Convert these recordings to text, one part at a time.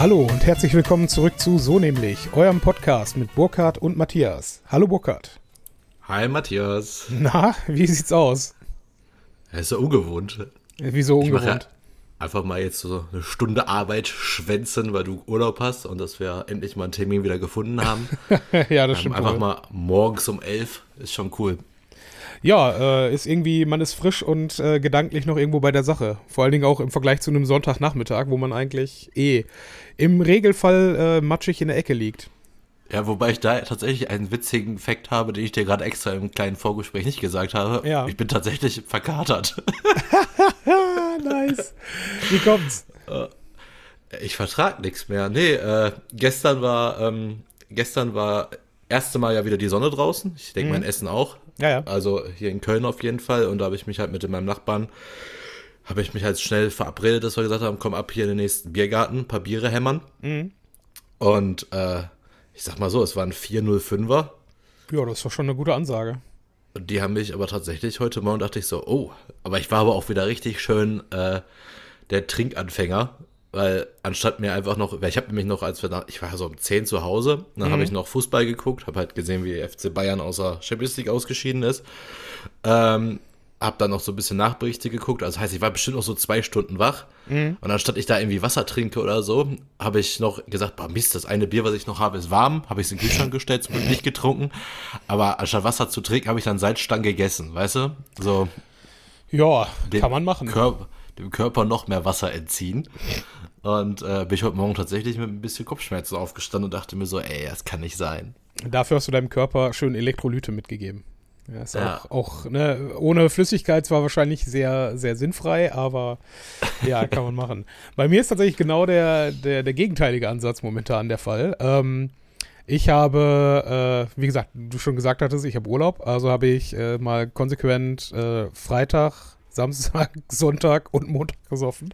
Hallo und herzlich willkommen zurück zu So nämlich, eurem Podcast mit Burkhard und Matthias. Hallo Burkhard. Hi Matthias. Na, wie sieht's aus? Das ist ja ungewohnt. Wieso ungewohnt? einfach mal jetzt so eine Stunde Arbeit schwänzen, weil du Urlaub hast und dass wir endlich mal einen Termin wieder gefunden haben. Ja, das Ähm, stimmt. einfach wohl. mal morgens um elf ist schon cool. Ja, äh, ist irgendwie, man ist frisch und äh, gedanklich noch irgendwo bei der Sache. Vor allen Dingen auch im Vergleich zu einem Sonntagnachmittag, wo man eigentlich eh im Regelfall äh, matschig in der Ecke liegt. Ja, wobei ich da tatsächlich einen witzigen Fakt habe, den ich dir gerade extra im kleinen Vorgespräch nicht gesagt habe. Ja. Ich bin tatsächlich verkatert. Nice. Wie kommt's? Ich vertrag nichts mehr. Nee, äh, gestern war, ähm, gestern war erste Mal ja wieder die Sonne draußen. Ich denke, mein Essen auch. Ja, ja. Also hier in Köln auf jeden Fall. Und da habe ich mich halt mit meinem Nachbarn, habe ich mich halt schnell verabredet, dass wir gesagt haben, komm ab hier in den nächsten Biergarten, ein paar Biere hämmern. Und äh, ich sag mal so, es waren 405er. Ja, das doch schon eine gute Ansage. Und die haben mich aber tatsächlich heute Morgen dachte ich so, oh, aber ich war aber auch wieder richtig schön äh, der Trinkanfänger, weil anstatt mir einfach noch, weil ich habe nämlich noch, als wir nach, ich war so um 10 zu Hause, dann habe ich noch Fußball geguckt, habe halt gesehen, wie FC Bayern außer Champions League ausgeschieden ist. Ähm, hab dann noch so ein bisschen Nachberichte geguckt, also heißt, ich war bestimmt noch so zwei Stunden wach. Und anstatt ich da irgendwie Wasser trinke oder so, habe ich noch gesagt, boah Mist, das eine Bier, was ich noch habe, ist warm, habe ich es in den Kühlschrank gestellt, zum Glück nicht getrunken. Aber anstatt Wasser zu trinken, habe ich dann Salzstangen gegessen, weißt du? So Ja, kann man machen. Körper, dem Körper noch mehr Wasser entziehen. Und äh, bin ich heute Morgen tatsächlich mit ein bisschen Kopfschmerzen aufgestanden und dachte mir so, ey, das kann nicht sein. Dafür hast du deinem Körper schön Elektrolyte mitgegeben. Ja, ist Ja. auch, auch ne, ohne Flüssigkeit zwar wahrscheinlich sehr, sehr sinnfrei, aber ja, kann man machen. Bei mir ist tatsächlich genau der, der, der gegenteilige Ansatz momentan der Fall. Ähm, ich habe, äh, wie gesagt, du schon gesagt hattest, ich habe Urlaub, also habe ich äh, mal konsequent äh, Freitag, Samstag, Sonntag und Montag gesoffen.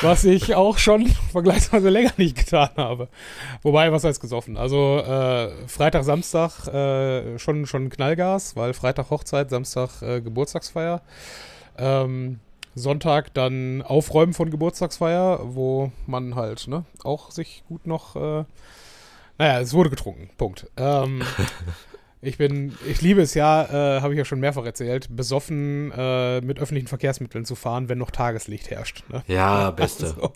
Was ich auch schon vergleichsweise länger nicht getan habe. Wobei, was heißt gesoffen? Also äh, Freitag, Samstag äh, schon, schon Knallgas, weil Freitag Hochzeit, Samstag äh, Geburtstagsfeier. Ähm, Sonntag dann Aufräumen von Geburtstagsfeier, wo man halt ne, auch sich gut noch. Äh, naja, es wurde getrunken. Punkt. Ähm, ich bin, ich liebe es ja, äh, habe ich ja schon mehrfach erzählt, besoffen äh, mit öffentlichen Verkehrsmitteln zu fahren, wenn noch Tageslicht herrscht. Ne? Ja, beste. So.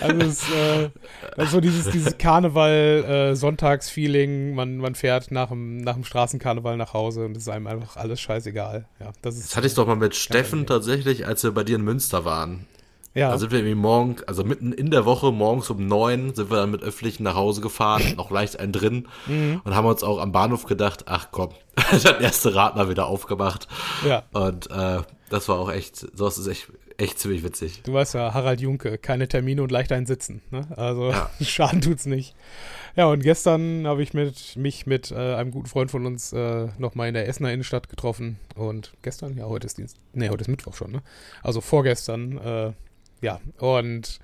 Also es ist, äh, das ist so dieses, dieses Karneval-Sonntagsfeeling, man, man fährt nach dem, nach dem Straßenkarneval nach Hause und es ist einem einfach alles scheißegal. Ja, das ist, Das hatte ich doch mal mit Steffen tatsächlich, als wir bei dir in Münster waren. Ja, Da sind wir irgendwie morgen, also mitten in der Woche, morgens um neun, sind wir dann mit Öffentlichen nach Hause gefahren, noch leicht ein drin Mhm. und haben uns auch am Bahnhof gedacht, ach komm, der erste Radler wieder aufgemacht. ja. Und äh, das war auch echt, sowas ist echt, echt ziemlich witzig. Du weißt ja, Harald Junke, keine Termine und leicht ein Sitzen. Ne? Also Ja. Schaden tut's nicht. Ja, und gestern habe ich mit, mich mit äh, einem guten Freund von uns äh, nochmal in der Essener Innenstadt getroffen. Und gestern, ja, heute ist Dienst, nee, heute ist Mittwoch schon, ne? Also vorgestern, äh, ja. Und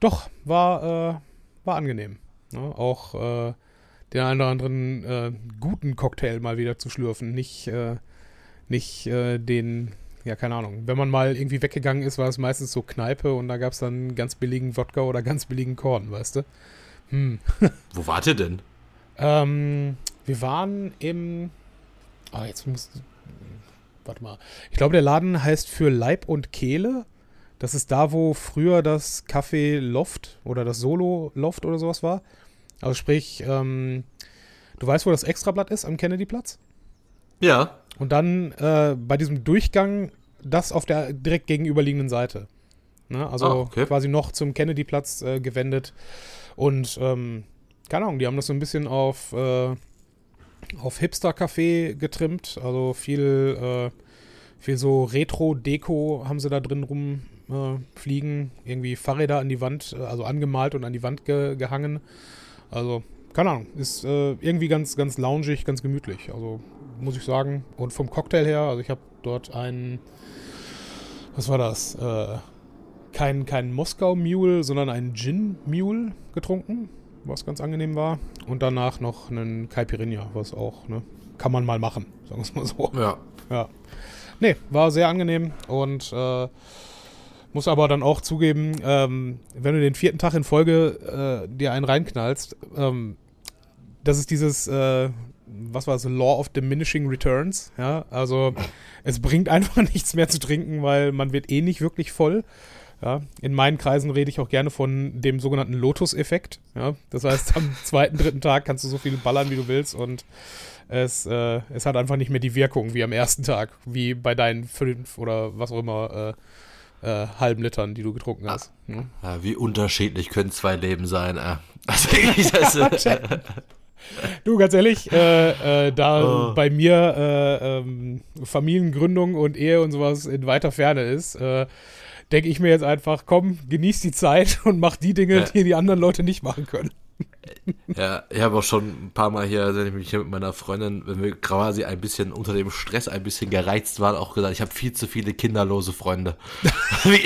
doch, war, äh, war angenehm. Ne? Auch äh, den einen oder anderen äh, guten Cocktail mal wieder zu schlürfen. Nicht, äh, nicht äh, den, ja, keine Ahnung. Wenn man mal irgendwie weggegangen ist, war es meistens so Kneipe und da gab es dann ganz billigen Wodka oder ganz billigen Korn, weißt du? Hm. Wo wart ihr denn? Ähm, wir waren im. Ah, jetzt muss. Warte mal. Ich glaube, der Laden heißt für Leib und Kehle. Das ist da, wo früher das Café Loft oder das Solo Loft oder sowas war. Also sprich, ähm, du weißt, wo das Extrablatt ist am Kennedyplatz? Ja. Und dann äh, bei diesem Durchgang das auf der direkt gegenüberliegenden Seite. Ne? Also Ah, okay. quasi noch zum Kennedy-Platz äh, gewendet. Und ähm, keine Ahnung, die haben das so ein bisschen auf, äh, auf Hipster-Café getrimmt. Also viel, äh, viel so Retro-Deko haben sie da drin rumfliegen. Äh, fliegen. Irgendwie Fahrräder an die Wand, äh, also angemalt und an die Wand ge gehangen. Also, keine Ahnung, ist äh, irgendwie ganz, ganz loungig, ganz gemütlich. Also, muss ich sagen. Und vom Cocktail her, also ich habe dort einen, was war das? Äh, kein, kein Moskau Mule, sondern einen Gin Mule getrunken, was ganz angenehm war. Und danach noch einen Caipirinha, was auch, ne, kann man mal machen, sagen wir es mal so. Ja. Ja. Nee, war sehr angenehm und äh, Muss aber dann auch zugeben, ähm, wenn du den vierten Tag in Folge äh, dir einen reinknallst, ähm, das ist dieses, äh, was war das, Law of Diminishing Returns. Ja, also es bringt einfach nichts mehr zu trinken, weil man wird eh nicht wirklich voll. Ja, in meinen Kreisen rede ich auch gerne von dem sogenannten Lotus-Effekt. Ja, das heißt, am zweiten, dritten Tag kannst du so viel ballern, wie du willst und es, äh, es hat einfach nicht mehr die Wirkung wie am ersten Tag, wie bei deinen fünf oder was auch immer äh, äh, halben Litern, die du getrunken hast. Ja, ja, wie unterschiedlich können zwei Leben sein. Äh. Also, das, Du, ganz ehrlich, äh, äh, da oh. bei mir äh, ähm, Familiengründung und Ehe und sowas in weiter Ferne ist, äh, denke ich mir jetzt einfach, komm, genieß die Zeit und mach die Dinge, ja. die die anderen Leute nicht machen können. Ja, ich habe auch schon ein paar Mal hier, wenn ich mich hier mit meiner Freundin, wenn wir quasi ein bisschen unter dem Stress ein bisschen gereizt waren, auch gesagt, ich habe viel zu viele kinderlose Freunde. Nein,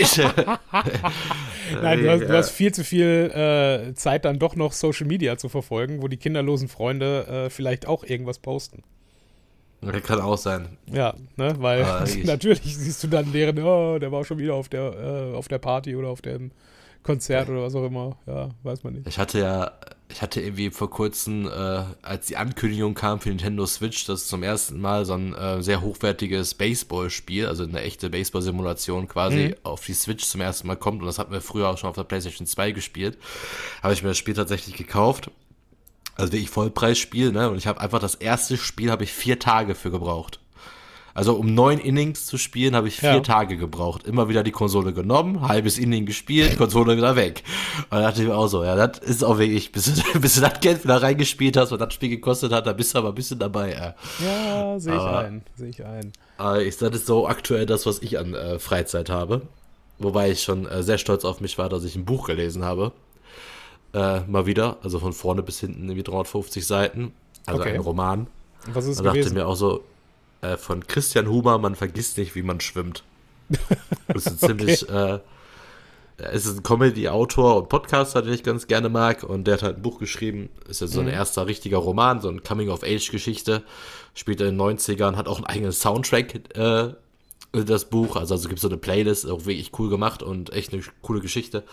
du hast, du hast, viel zu viel äh, Zeit dann doch noch Social Media zu verfolgen, wo die kinderlosen Freunde äh, vielleicht auch irgendwas posten. Ja, kann auch sein. Ja, ne, weil natürlich siehst du dann deren, oh, der war schon wieder auf der, äh, auf der Party oder auf dem Konzert oder was auch immer. Ja, weiß man nicht. Ich hatte ja, ich hatte irgendwie vor kurzem, äh, als die Ankündigung kam für Nintendo Switch, dass zum ersten Mal so ein äh, sehr hochwertiges Baseball-Spiel, also eine echte Baseball-Simulation quasi mhm. auf die Switch zum ersten Mal kommt. Und das hatten wir früher auch schon auf der PlayStation 2 gespielt. Habe ich mir das Spiel tatsächlich gekauft also wirklich Vollpreisspiel, ne? Und ich habe einfach das erste Spiel habe ich vier Tage für gebraucht. Also um neun Innings zu spielen, habe ich vier ja. Tage gebraucht. Immer wieder die Konsole genommen, halbes Inning gespielt, Konsole wieder weg. Und da dachte ich mir auch so, ja, das ist auch wirklich, bis du, bis du das Geld wieder reingespielt hast und das Spiel gekostet hat, da bist du aber ein bisschen dabei. Ja, ja sehe ich ein, sehe ich ein. Aber ich, das ist so aktuell das, was ich an äh, Freizeit habe. Wobei ich schon äh, sehr stolz auf mich war, dass ich ein Buch gelesen habe äh, mal wieder, also von vorne bis hinten irgendwie 350 Seiten, also okay. ein Roman. Was ist da dachte gewesen? mir auch so, äh, von Christian Huber, man vergisst nicht, wie man schwimmt. Das ist ziemlich, okay. äh, es ist ein Comedy-Autor und Podcaster, den ich ganz gerne mag. Und der hat halt ein Buch geschrieben. Ist ja so ein mhm. erster richtiger Roman, so ein Coming-of-Age-Geschichte. Spielt in den 90ern, hat auch einen eigenen Soundtrack, äh, das Buch. Also, also gibt es so eine Playlist, auch wirklich cool gemacht und echt eine coole Geschichte.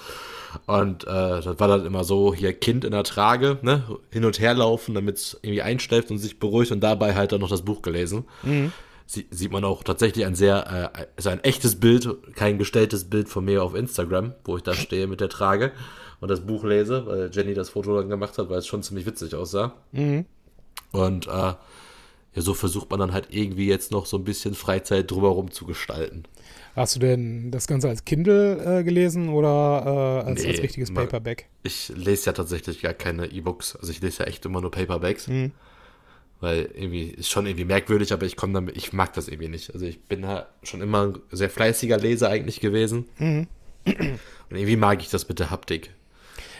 Und äh, das war dann immer so, hier Kind in der Trage, ne, hin und her laufen, damit es irgendwie einschläft und sich beruhigt und dabei halt dann noch das Buch gelesen. Mhm. Sie, sieht man auch tatsächlich ein sehr, äh, ist ein echtes Bild, kein gestelltes Bild von mir auf Instagram, wo ich da stehe mit der Trage und das Buch lese, weil Jenny das Foto dann gemacht hat, weil es schon ziemlich witzig aussah. Mhm. Und äh, ja, so versucht man dann halt irgendwie jetzt noch so ein bisschen Freizeit drumherum zu gestalten. Hast du denn das Ganze als Kindle äh, gelesen oder äh, als, nee, als richtiges Paperback? Ich lese ja tatsächlich gar keine E-Books. Also ich lese ja echt immer nur Paperbacks. Mhm. Weil irgendwie ist schon irgendwie merkwürdig, aber ich komme damit, ich mag das irgendwie nicht. Also ich bin ja schon immer ein sehr fleißiger Leser eigentlich gewesen. Mhm. Und irgendwie mag ich das mit der Haptik.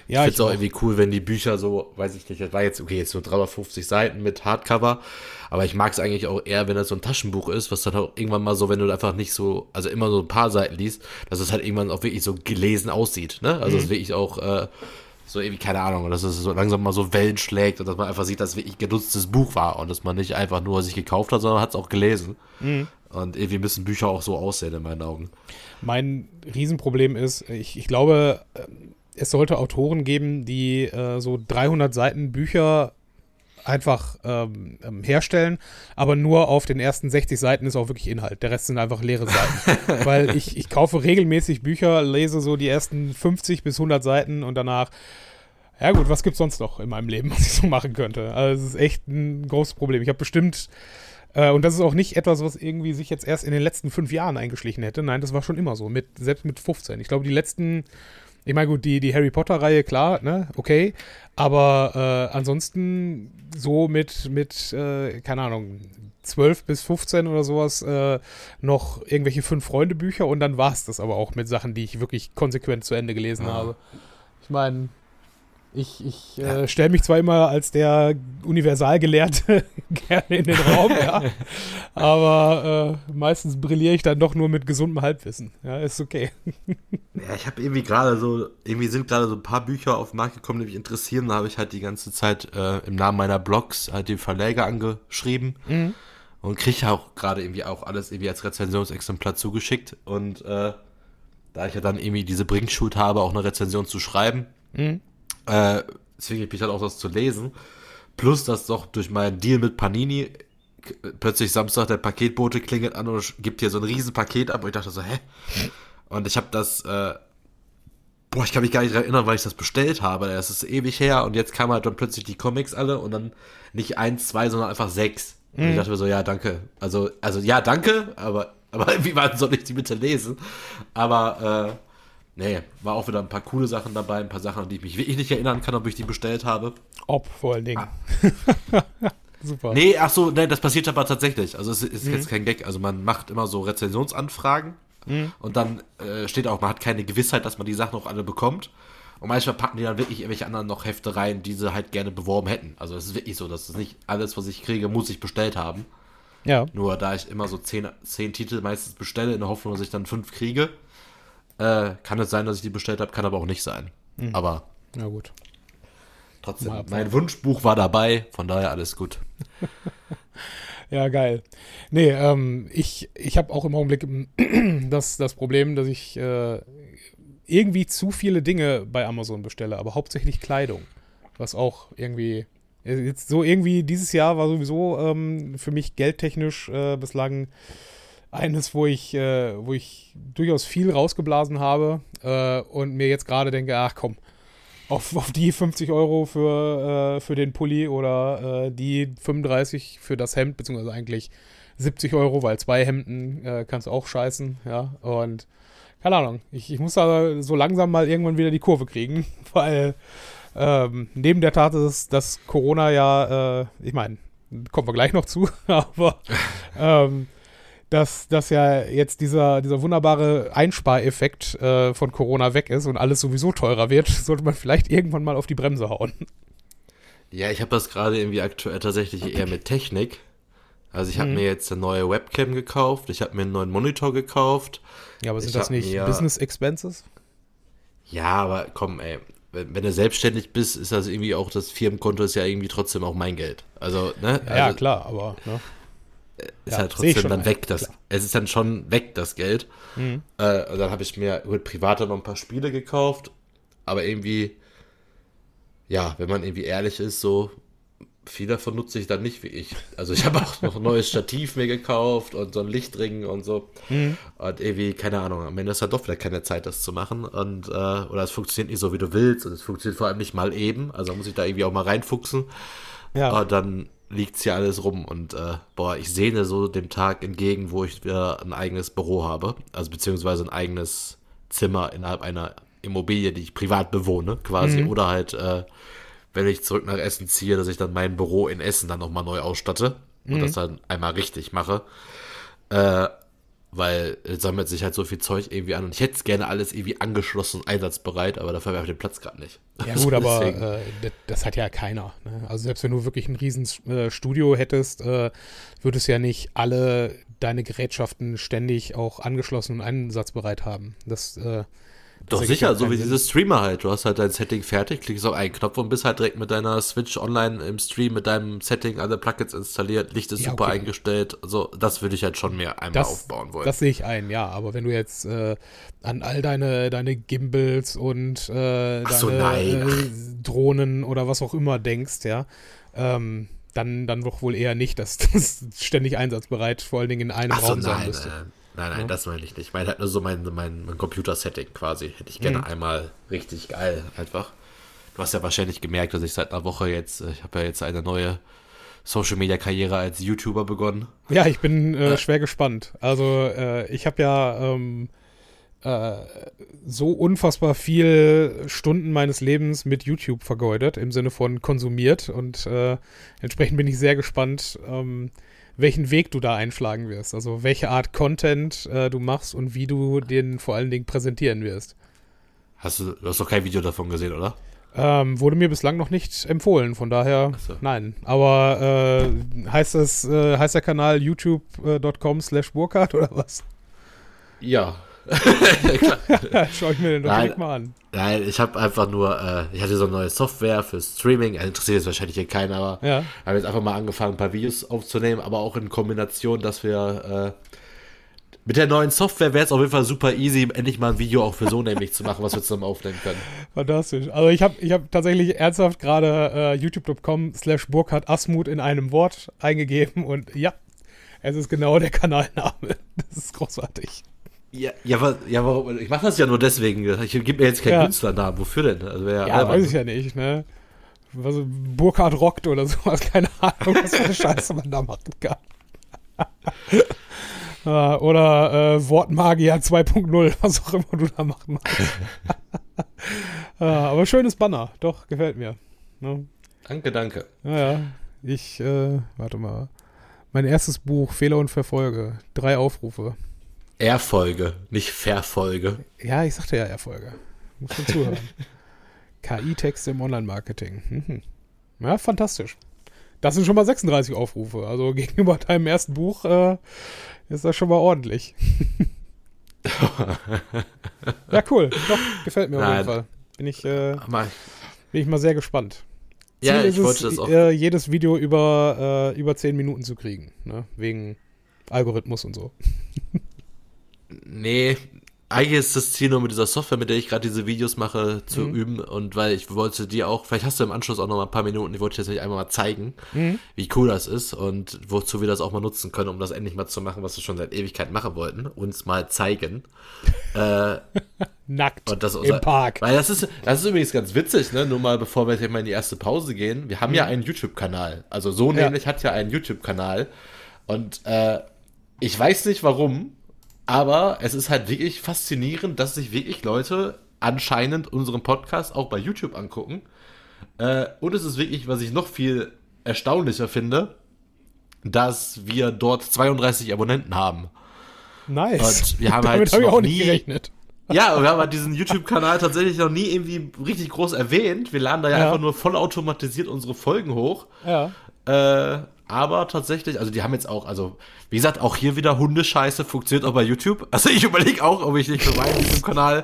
Ja, ich finde es auch irgendwie cool, wenn die Bücher so, weiß ich nicht, das war jetzt, okay, jetzt nur 350 Seiten mit Hardcover, aber ich mag es eigentlich auch eher, wenn das so ein Taschenbuch ist, was dann auch irgendwann mal so, wenn du einfach nicht so, also immer so ein paar Seiten liest, dass es halt irgendwann auch wirklich so gelesen aussieht, ne? Also mhm. es wirklich auch, äh, so irgendwie, keine Ahnung, dass es so langsam mal so Wellen schlägt und dass man einfach sieht, dass es wirklich genutztes Buch war und dass man nicht einfach nur sich gekauft hat, sondern hat es auch gelesen. Mhm. Und irgendwie müssen Bücher auch so aussehen in meinen Augen. Mein Riesenproblem ist, ich, ich glaube, es sollte Autoren geben, die äh, so 300 Seiten Bücher einfach ähm, ähm, herstellen, aber nur auf den ersten 60 Seiten ist auch wirklich Inhalt. Der Rest sind einfach leere Seiten. Weil ich, ich kaufe regelmäßig Bücher, lese so die ersten 50 bis 100 Seiten und danach, ja gut, was gibt es sonst noch in meinem Leben, was ich so machen könnte? Also es ist echt ein großes Problem. Ich habe bestimmt, äh, und das ist auch nicht etwas, was irgendwie sich jetzt erst in den letzten fünf Jahren eingeschlichen hätte. Nein, das war schon immer so, mit, selbst mit 15. Ich glaube, die letzten ich meine, gut, die, die Harry Potter-Reihe, klar, ne, okay. Aber äh, ansonsten so mit, mit äh, keine Ahnung, 12 bis 15 oder sowas äh, noch irgendwelche Fünf-Freunde-Bücher und dann war es das aber auch mit Sachen, die ich wirklich konsequent zu Ende gelesen ah. habe. Ich meine, ich, ich äh, stelle mich zwar immer als der Universalgelehrte gerne in den Raum, ja, aber äh, meistens brilliere ich dann doch nur mit gesundem Halbwissen. Ja, ist okay. Ja, ich habe irgendwie gerade so, irgendwie sind gerade so ein paar Bücher auf den Markt gekommen, die mich interessieren. Da habe ich halt die ganze Zeit äh, im Namen meiner Blogs halt den Verleger angeschrieben mhm. und kriege auch gerade irgendwie auch alles irgendwie als Rezensionsexemplar zugeschickt und äh, da ich ja dann irgendwie diese Bringschuld habe, auch eine Rezension zu schreiben. Mhm. Äh, deswegen ich mich dann auch das zu lesen. Plus, dass doch durch meinen Deal mit Panini plötzlich Samstag der Paketbote klingelt an und gibt hier so ein riesen Paket ab und ich dachte so, hä? Und ich habe das, äh, boah, ich kann mich gar nicht erinnern, weil ich das bestellt habe. Das ist ewig her und jetzt kamen halt dann plötzlich die Comics alle und dann nicht eins, zwei, sondern einfach sechs. Und ich mhm. dachte mir so, ja, danke. Also, also ja, danke, aber, aber wie wann soll ich die bitte lesen? Aber, äh, nee, war auch wieder ein paar coole Sachen dabei, ein paar Sachen, an die ich mich wirklich nicht erinnern kann, ob ich die bestellt habe. Ob, vor allen Dingen. Ah. Super. Nee, ach so, nee, das passiert aber tatsächlich. Also es ist mhm. jetzt kein Gag. Also man macht immer so Rezensionsanfragen mhm. und dann äh, steht auch, man hat keine Gewissheit, dass man die Sachen auch alle bekommt. Und manchmal packen die dann wirklich irgendwelche anderen noch Hefte rein, die sie halt gerne beworben hätten. Also es ist wirklich so, dass es nicht alles, was ich kriege, muss ich bestellt haben. Ja. Nur da ich immer so zehn, zehn Titel meistens bestelle, in der Hoffnung, dass ich dann fünf kriege, äh, kann es sein, dass ich die bestellt habe, kann aber auch nicht sein. Mhm. Aber. Na gut. Trotzdem, mein Wunschbuch war dabei, von daher alles gut. ja, geil. Nee, ähm, ich, ich habe auch im Augenblick das, das Problem, dass ich äh, irgendwie zu viele Dinge bei Amazon bestelle, aber hauptsächlich Kleidung. Was auch irgendwie. Jetzt so irgendwie, dieses Jahr war sowieso ähm, für mich geldtechnisch äh, bislang eines, wo ich, äh, wo ich durchaus viel rausgeblasen habe äh, und mir jetzt gerade denke, ach komm, auf, auf die 50 Euro für, äh, für den Pulli oder äh, die 35 für das Hemd, beziehungsweise eigentlich 70 Euro, weil zwei Hemden äh, kannst du auch scheißen, ja. Und keine Ahnung, ich, ich muss da so langsam mal irgendwann wieder die Kurve kriegen, weil ähm, neben der Tat ist, dass Corona ja, äh, ich meine, kommen wir gleich noch zu, aber ähm, dass, dass ja jetzt dieser, dieser wunderbare Einspareffekt äh, von Corona weg ist und alles sowieso teurer wird, sollte man vielleicht irgendwann mal auf die Bremse hauen. Ja, ich habe das gerade irgendwie aktuell tatsächlich eher mit Technik. Also ich habe mhm. mir jetzt eine neue Webcam gekauft, ich habe mir einen neuen Monitor gekauft. Ja, aber sind das nicht mir, Business Expenses? Ja, aber komm, ey, wenn, wenn, du selbstständig bist, ist das irgendwie auch das Firmenkonto ist ja irgendwie trotzdem auch mein Geld. Also, ne? Ja, also, klar, aber ne? Ist ja, halt trotzdem dann weg. Das, es ist dann schon weg, das Geld. Mhm. Äh, und dann habe ich mir mit Privater noch ein paar Spiele gekauft. Aber irgendwie, ja, wenn man irgendwie ehrlich ist, so viel davon nutze ich dann nicht wie ich. Also ich habe auch noch ein neues Stativ mir gekauft und so ein Lichtring und so. Mhm. Und irgendwie, keine Ahnung, am Ende ist halt doch wieder keine Zeit, das zu machen. Und, äh, oder es funktioniert nicht so, wie du willst. Und es funktioniert vor allem nicht mal eben. Also muss ich da irgendwie auch mal reinfuchsen. Ja. Und dann liegt's hier alles rum und äh, boah, ich sehne so dem Tag entgegen, wo ich wieder ein eigenes Büro habe, also beziehungsweise ein eigenes Zimmer innerhalb einer Immobilie, die ich privat bewohne, quasi, mhm. oder halt, äh, wenn ich zurück nach Essen ziehe, dass ich dann mein Büro in Essen dann nochmal neu ausstatte mhm. und das dann einmal richtig mache. Äh, weil es sammelt sich halt so viel Zeug irgendwie an und ich hätte es gerne alles irgendwie angeschlossen, einsatzbereit, aber dafür habe ich den Platz gerade nicht. Ja gut, aber äh, das, das, hat ja keiner. Ne? Also selbst wenn du wirklich ein riesen äh, Studio hättest, äh, würdest du ja nicht alle deine Gerätschaften ständig auch angeschlossen und einsatzbereit haben. Das äh, doch sicher, so wie diese Streamer halt. Du hast halt dein Setting fertig, klickst auf einen Knopf und bist halt direkt mit deiner Switch online im Stream mit deinem Setting alle Plugins installiert, Licht ist ja, super okay. eingestellt. Also das würde ich halt schon mehr einmal das, aufbauen wollen. Das sehe ich ein, ja. Aber wenn du jetzt äh, an all deine, deine Gimbals und äh, deine so, äh, Drohnen oder was auch immer denkst, ja, ähm, dann, dann doch wohl eher nicht, dass das ständig einsatzbereit vor allen Dingen in einem so, Raum sein müsste. Äh, Nein, nein, ja. das meine ich nicht. Ich meine halt nur so mein, mein, mein Computer-Setting quasi. Hätte ich gerne mhm. einmal richtig geil einfach. Du hast ja wahrscheinlich gemerkt, dass ich seit einer Woche jetzt, äh, ich habe ja jetzt eine neue Social-Media-Karriere als YouTuber begonnen. Ja, ich bin äh, schwer gespannt. Also äh, ich habe ja ähm, äh, so unfassbar viel Stunden meines Lebens mit YouTube vergeudet, im Sinne von konsumiert. Und äh, entsprechend bin ich sehr gespannt, ähm, welchen Weg du da einschlagen wirst. Also welche Art Content äh, du machst und wie du den vor allen Dingen präsentieren wirst. Hast du, du hast doch kein Video davon gesehen, oder? Ähm, wurde mir bislang noch nicht empfohlen, von daher so. nein. Aber äh, heißt das, äh, heißt der Kanal youtube.com slash Burkhardt oder was? Ja, Schau ich mir den doch nein, mal an. Nein, ich habe einfach nur, äh, ich hatte so eine neue Software für Streaming, also interessiert jetzt wahrscheinlich hier keinen, aber ja. habe jetzt einfach mal angefangen, ein paar Videos aufzunehmen, aber auch in Kombination, dass wir Mit der neuen Software wäre es auf jeden Fall super easy, endlich mal ein Video auch für so nämlich zu machen, was wir zusammen aufnehmen können. Fantastisch. Also ich habe ich hab tatsächlich ernsthaft gerade äh, youtube.com slash Burkhard Asmut in einem Wort eingegeben und ja, es ist genau der Kanalname. Das ist großartig. Ja, ja, aber, ja warum? Ich mache das ja nur deswegen. Ich gebe mir jetzt keinen Ja. Künstlernamen. Wofür denn? Also Ja, albern. weiß ich ja nicht, ne? Was, Burkhard rockt oder sowas, keine Ahnung, was für eine Scheiße man da machen kann. Oder äh, Wortmagier 2.0, was auch immer du da machen magst. Aber schönes Banner, doch, gefällt mir. Ne? Danke, danke. Naja, ich, äh, warte mal. Mein erstes Buch, Fehler und Verfolge. Drei Aufrufe. Erfolge, nicht Verfolge. Ja, ich sagte ja Erfolge. Muss man zuhören. KI-Texte im Online-Marketing. Mhm. Ja, fantastisch. Das sind schon mal 36 Aufrufe. Also gegenüber deinem ersten Buch äh, ist das schon mal ordentlich. ja, cool. Doch, gefällt mir auf Nein. jeden Fall. Bin ich, äh, Mal- bin ich mal sehr gespannt. Ja, Ziel ich ist wollte es, das auch. Äh, jedes Video über, äh, über 10 Minuten zu kriegen. Ne? Wegen Algorithmus und so. Nee, eigentlich ist das Ziel nur mit dieser Software, mit der ich gerade diese Videos mache, zu Mhm. üben. Und weil ich wollte dir auch, vielleicht hast du im Anschluss auch noch mal ein paar Minuten, ich wollte dir jetzt nicht einmal mal zeigen, Mhm. wie cool das ist und wozu wir das auch mal nutzen können, um das endlich mal zu machen, was wir schon seit Ewigkeit machen wollten. Uns mal zeigen. äh, Nackt und das im Park. Weil das ist, das ist übrigens ganz witzig, ne? Nur mal bevor wir jetzt mal in die erste Pause gehen. Wir haben ja Mhm. einen YouTube-Kanal. Also so Ja. nämlich hat ja einen YouTube-Kanal. Und äh, ich weiß nicht warum, aber es ist halt wirklich faszinierend, dass sich wirklich Leute anscheinend unseren Podcast auch bei YouTube angucken. Äh, und es ist wirklich, was ich noch viel erstaunlicher finde, dass wir dort 32 Abonnenten haben. Nice. Und wir haben Damit halt habe ich auch nicht nie- gerechnet. Ja, wir haben halt diesen YouTube-Kanal tatsächlich noch nie irgendwie richtig groß erwähnt. Wir laden da ja, Ja. einfach nur vollautomatisiert unsere Folgen hoch. Ja. Äh, aber tatsächlich, also die haben jetzt auch, also wie gesagt, auch hier wieder Hundescheiße funktioniert auch bei YouTube. Also ich überlege auch, ob ich nicht für meinen YouTube-Kanal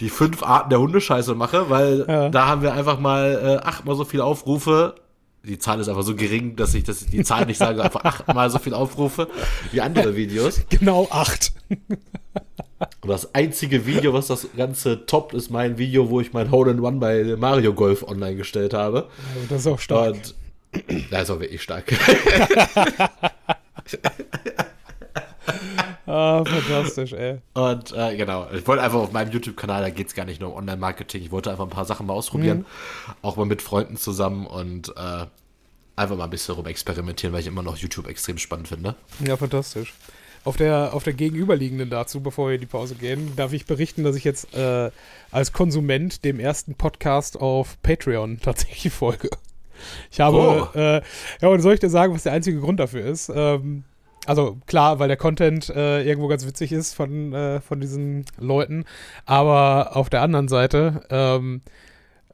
die fünf Arten der Hundescheiße mache, weil Ja. da haben wir einfach mal äh, achtmal so viele Aufrufe. Die Zahl ist einfach so gering, dass ich das, die Zahl nicht sage, einfach achtmal so viele Aufrufe wie andere Videos. Genau acht. Und das einzige Video, was das Ganze toppt, ist mein Video, wo ich mein Hole in One bei Mario Golf online gestellt habe. Also das ist auch stark. Und da ist auch wirklich stark. Ah, fantastisch, ey. Und äh, genau, ich wollte einfach auf meinem YouTube-Kanal, da geht es gar nicht nur um Online-Marketing, ich wollte einfach ein paar Sachen mal ausprobieren, auch mal mit Freunden zusammen und äh, einfach mal ein bisschen rum experimentieren, weil ich immer noch YouTube extrem spannend finde. Ja, fantastisch. Auf der, auf der gegenüberliegenden dazu, bevor wir in die Pause gehen, darf ich berichten, dass ich jetzt äh, als Konsument dem ersten Podcast auf Patreon tatsächlich folge. Ich habe, Oh. äh, ja, und soll ich dir sagen, was der einzige Grund dafür ist? Ähm, also klar, weil der Content äh, irgendwo ganz witzig ist von, äh, von diesen Leuten, aber auf der anderen Seite, ähm,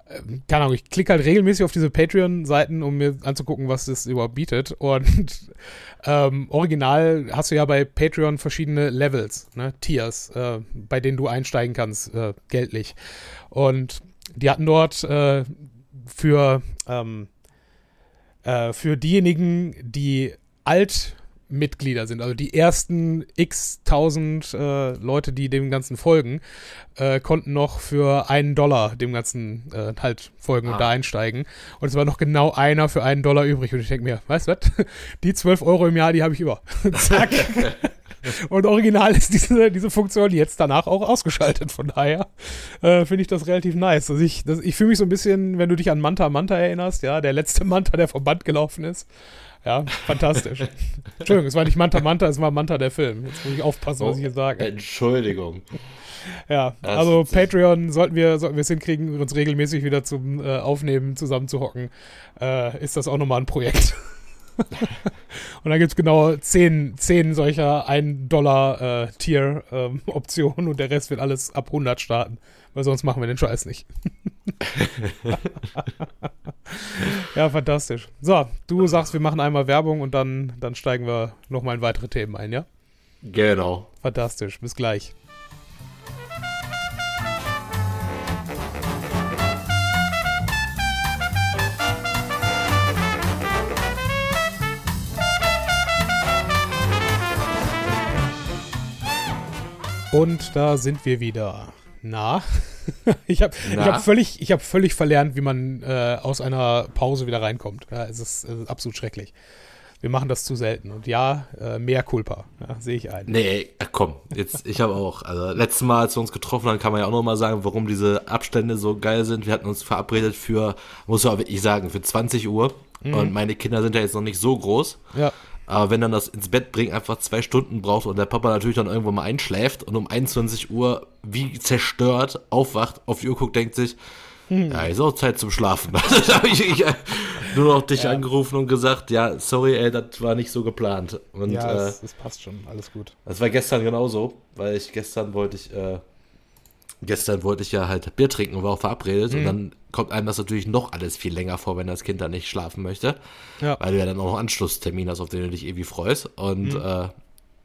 ähm, keine Ahnung, ich klicke halt regelmäßig auf diese Patreon-Seiten, um mir anzugucken, was das überhaupt bietet. Und ähm, original hast du ja bei Patreon verschiedene Levels, ne, Tiers, äh, bei denen du einsteigen kannst, äh, geldlich. Und die hatten dort äh, für, ähm, äh, für diejenigen, die Altmitglieder sind, also die ersten x tausend äh, Leute, die dem Ganzen folgen, äh, konnten noch für einen Dollar dem Ganzen äh, halt folgen Ah. und da einsteigen. Und es war noch genau einer für einen Dollar übrig. Und ich denke mir, weißt du was? Die 12 Euro im Jahr, die habe ich über. Zack. Und original ist diese, diese Funktion jetzt danach auch ausgeschaltet. Von daher äh, finde ich das relativ nice. Also ich, das, ich fühle mich so ein bisschen, wenn du dich an Manta Manta erinnerst, ja, der letzte Manta, der vom Band gelaufen ist. Ja, fantastisch. Entschuldigung, es war nicht Manta Manta, es war Manta der Film. Jetzt muss ich aufpassen, was ich hier sage. Entschuldigung. Ja, Das also. Patreon sollten wir, sollten wir es hinkriegen, uns regelmäßig wieder zum äh, Aufnehmen zusammenzuhocken, äh, ist das auch nochmal ein Projekt. Und dann gibt es genau zehn, zehn solcher 1-Dollar-Tier-Optionen und der Rest wird alles ab 100 starten, weil sonst machen wir den Scheiß nicht. ja, fantastisch. So, du sagst, wir machen einmal Werbung und dann, dann steigen wir nochmal in weitere Themen ein, ja? Genau. Fantastisch, bis gleich. Und da sind wir wieder. Na? ich habe hab völlig, hab völlig verlernt, wie man äh, aus einer Pause wieder reinkommt. Ja, es, ist, es ist absolut schrecklich. Wir machen das zu selten. Und ja, äh, mehr Culpa. Ja, Sehe ich ein. Nee, komm, jetzt, ich habe auch, also letztes Mal, als wir uns getroffen haben, kann man ja auch nochmal sagen, warum diese Abstände so geil sind. Wir hatten uns verabredet für, muss man wirklich sagen, für 20 Uhr. Mhm. Und meine Kinder sind ja jetzt noch nicht so groß. Ja. Aber wenn dann das ins Bett bringen einfach zwei Stunden braucht und der Papa natürlich dann irgendwann mal einschläft und um 21 Uhr wie zerstört aufwacht, auf die Uhr guckt, denkt sich, hm. ja, ist auch Zeit zum Schlafen. da habe ich, ich nur noch dich ja. angerufen und gesagt, ja, sorry, ey, das war nicht so geplant. Und, ja, es, äh, es passt schon, alles gut. Das war gestern genauso, weil ich gestern wollte ich, äh, gestern wollte ich ja halt Bier trinken und war auch verabredet mhm. und dann kommt einem das natürlich noch alles viel länger vor, wenn das Kind dann nicht schlafen möchte. Ja. Weil du ja dann auch noch Anschlusstermin hast, auf den du dich irgendwie freust. Und mhm. äh,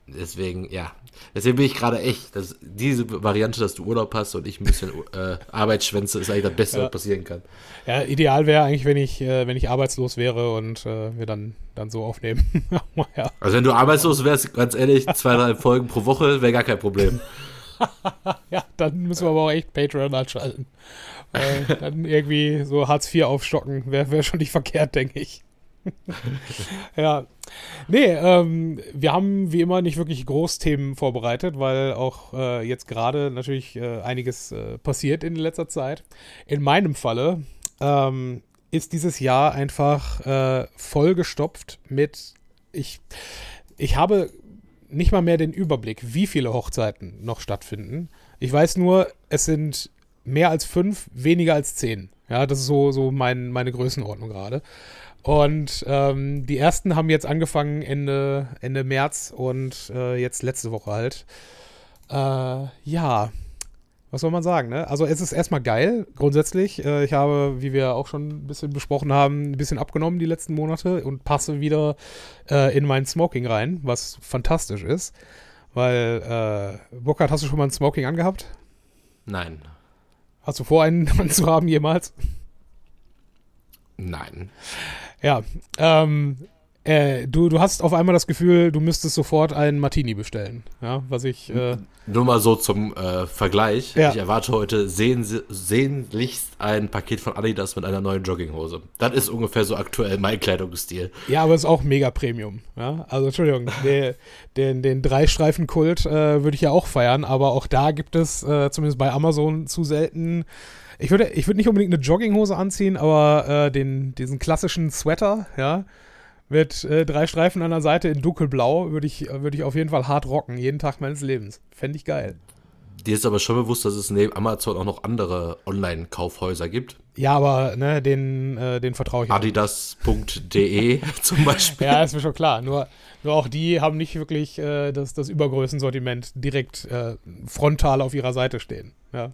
deswegen, ja, deswegen bin ich gerade echt, dass diese Variante, dass du Urlaub hast und ich ein bisschen äh, Arbeit schwänze, ist eigentlich das Beste, ja. was passieren kann. Ja, ideal wäre eigentlich, wenn ich, äh, wenn ich arbeitslos wäre und äh, wir dann, dann so aufnehmen. ja. Also wenn du arbeitslos wärst, ganz ehrlich, zwei, drei Folgen pro Woche wäre gar kein Problem. ja, dann müssen wir aber auch echt Patreon anschalten. Äh, dann irgendwie so Hartz IV aufstocken, wäre wär schon nicht verkehrt, denke ich. ja. Nee, ähm, wir haben wie immer nicht wirklich Großthemen vorbereitet, weil auch äh, jetzt gerade natürlich äh, einiges äh, passiert in letzter Zeit. In meinem Falle ähm, ist dieses Jahr einfach äh, vollgestopft mit ich ich habe nicht mal mehr den Überblick, wie viele Hochzeiten noch stattfinden. Ich weiß nur, es sind mehr als fünf, weniger als zehn. Ja, das ist so, so mein, meine Größenordnung gerade. Und ähm, die ersten haben jetzt angefangen Ende, Ende März und äh, jetzt letzte Woche halt. Äh, ja, was soll man sagen, ne? Also es ist erstmal geil, grundsätzlich. Äh, ich habe, wie wir auch schon ein bisschen besprochen haben, ein bisschen abgenommen die letzten Monate und passe wieder äh, in mein Smoking rein, was fantastisch ist. Weil, äh, Burkhard, hast du schon mal ein Smoking angehabt? Nein. Hast du vor, einen anzuhaben jemals? Nein. Ja, ähm, äh, du, du hast auf einmal das Gefühl, du müsstest sofort einen Martini bestellen. Ja, was ich. Äh, Nur mal so zum äh, Vergleich. Ja. Ich erwarte heute sehn, sehnlichst ein Paket von Adidas mit einer neuen Jogginghose. Das ist ungefähr so aktuell mein Kleidungsstil. Ja, aber es ist auch mega Premium. Ja? Also, Entschuldigung, den, den, den Dreistreifen-Kult äh, würde ich ja auch feiern, aber auch da gibt es äh, zumindest bei Amazon zu selten. Ich würde, ich würde nicht unbedingt eine Jogginghose anziehen, aber äh, den, diesen klassischen Sweater, ja mit äh, drei Streifen an der Seite in dunkelblau würde ich, würd ich auf jeden Fall hart rocken, jeden Tag meines Lebens. Fände ich geil. Dir ist aber schon bewusst, dass es neben Amazon auch noch andere Online-Kaufhäuser gibt. Ja, aber ne, den, äh, den vertraue ich. Adidas.de zum Beispiel. Ja, ist mir schon klar. Nur, nur auch die haben nicht wirklich äh, das, das Übergrößensortiment direkt äh, frontal auf ihrer Seite stehen. Ja.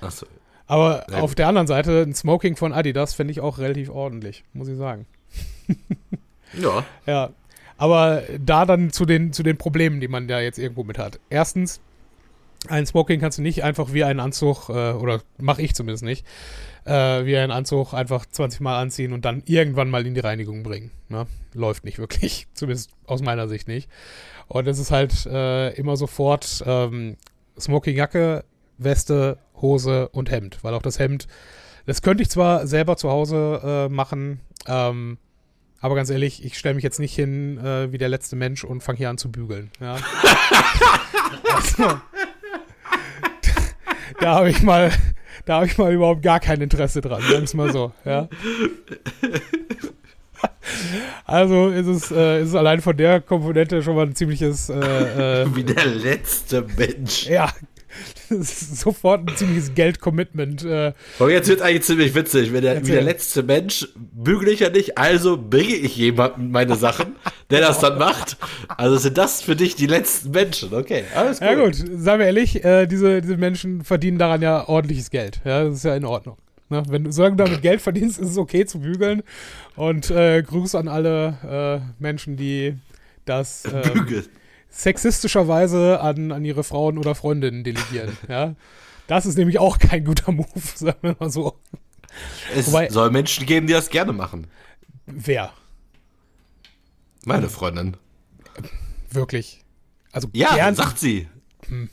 Achso. Aber ja, auf der anderen Seite, ein Smoking von Adidas fände ich auch relativ ordentlich, muss ich sagen. Ja. Ja. Aber da dann zu den, zu den Problemen, die man da jetzt irgendwo mit hat. Erstens, ein Smoking kannst du nicht einfach wie einen Anzug, äh, oder mache ich zumindest nicht, äh, wie einen Anzug einfach 20 Mal anziehen und dann irgendwann mal in die Reinigung bringen. Ne? Läuft nicht wirklich, zumindest aus meiner Sicht nicht. Und es ist halt äh, immer sofort ähm, Smokingjacke, Weste, Hose und Hemd, weil auch das Hemd, das könnte ich zwar selber zu Hause äh, machen, ähm, aber ganz ehrlich, ich stelle mich jetzt nicht hin äh, wie der letzte Mensch und fange hier an zu bügeln. Ja. also, da habe ich mal, da habe ich mal überhaupt gar kein Interesse dran, sagen wir mal so. Ja. Also ist es, äh, ist es allein von der Komponente schon mal ein ziemliches. Äh, äh, Wie der letzte Mensch. Ja, sofort ein ziemliches Geldcommitment. Äh. Aber jetzt wird eigentlich ziemlich witzig. Wenn der, wie der letzte Mensch bügele ich ja nicht, also bringe ich jemandem meine Sachen, der das dann macht. Also sind das für dich die letzten Menschen. Okay, alles gut. Ja gut, sagen wir ehrlich, äh, diese, diese Menschen verdienen daran ja ordentliches Geld. Ja, das ist ja in Ordnung. Ne? Wenn du, solange du damit Geld verdienst, ist es okay zu bügeln. Und äh, Gruß an alle äh, Menschen, die das ähm, Bügeln sexistischerweise an, an ihre Frauen oder Freundinnen delegieren. ja? Das ist nämlich auch kein guter Move, sagen wir mal so. Es Wobei, soll Menschen geben, die das gerne machen. Wer? Meine Freundin. Wirklich. Also ja, gern, sagt sie. Hm.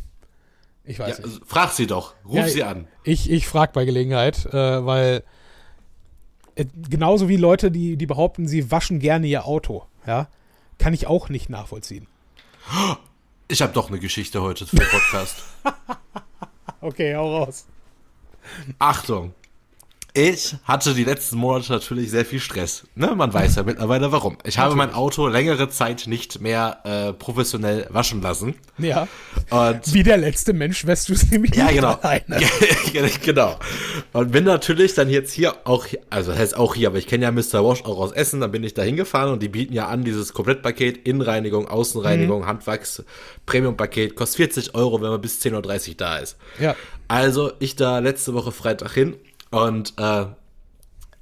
Ich weiß Ja, nicht. frag sie doch. Ruf Ja, sie an. Ich, ich frage bei Gelegenheit, äh, weil äh, genauso wie Leute, die, die behaupten, sie waschen gerne ihr Auto, ja, kann ich auch nicht nachvollziehen. Ich habe doch eine Geschichte heute für den Podcast. Okay, hau raus. Achtung. Ich hatte die letzten Monate natürlich sehr viel Stress. Ne? Man weiß ja mittlerweile warum. Ich habe mein Auto längere Zeit nicht mehr äh, professionell waschen lassen. Ja, Und wie der letzte Mensch wäschst du es nämlich ja, genau. alleine. genau. Und bin natürlich dann jetzt hier auch, also das heißt auch hier, aber ich kenne ja Mr. Wash auch aus Essen, dann bin ich da hingefahren und die bieten ja an dieses Komplettpaket, Innenreinigung, Außenreinigung, Handwachs, Premium-Paket, kostet 40 Euro, wenn man bis 10.30 Uhr da ist. Ja, Also ich da letzte Woche Freitag hin und äh,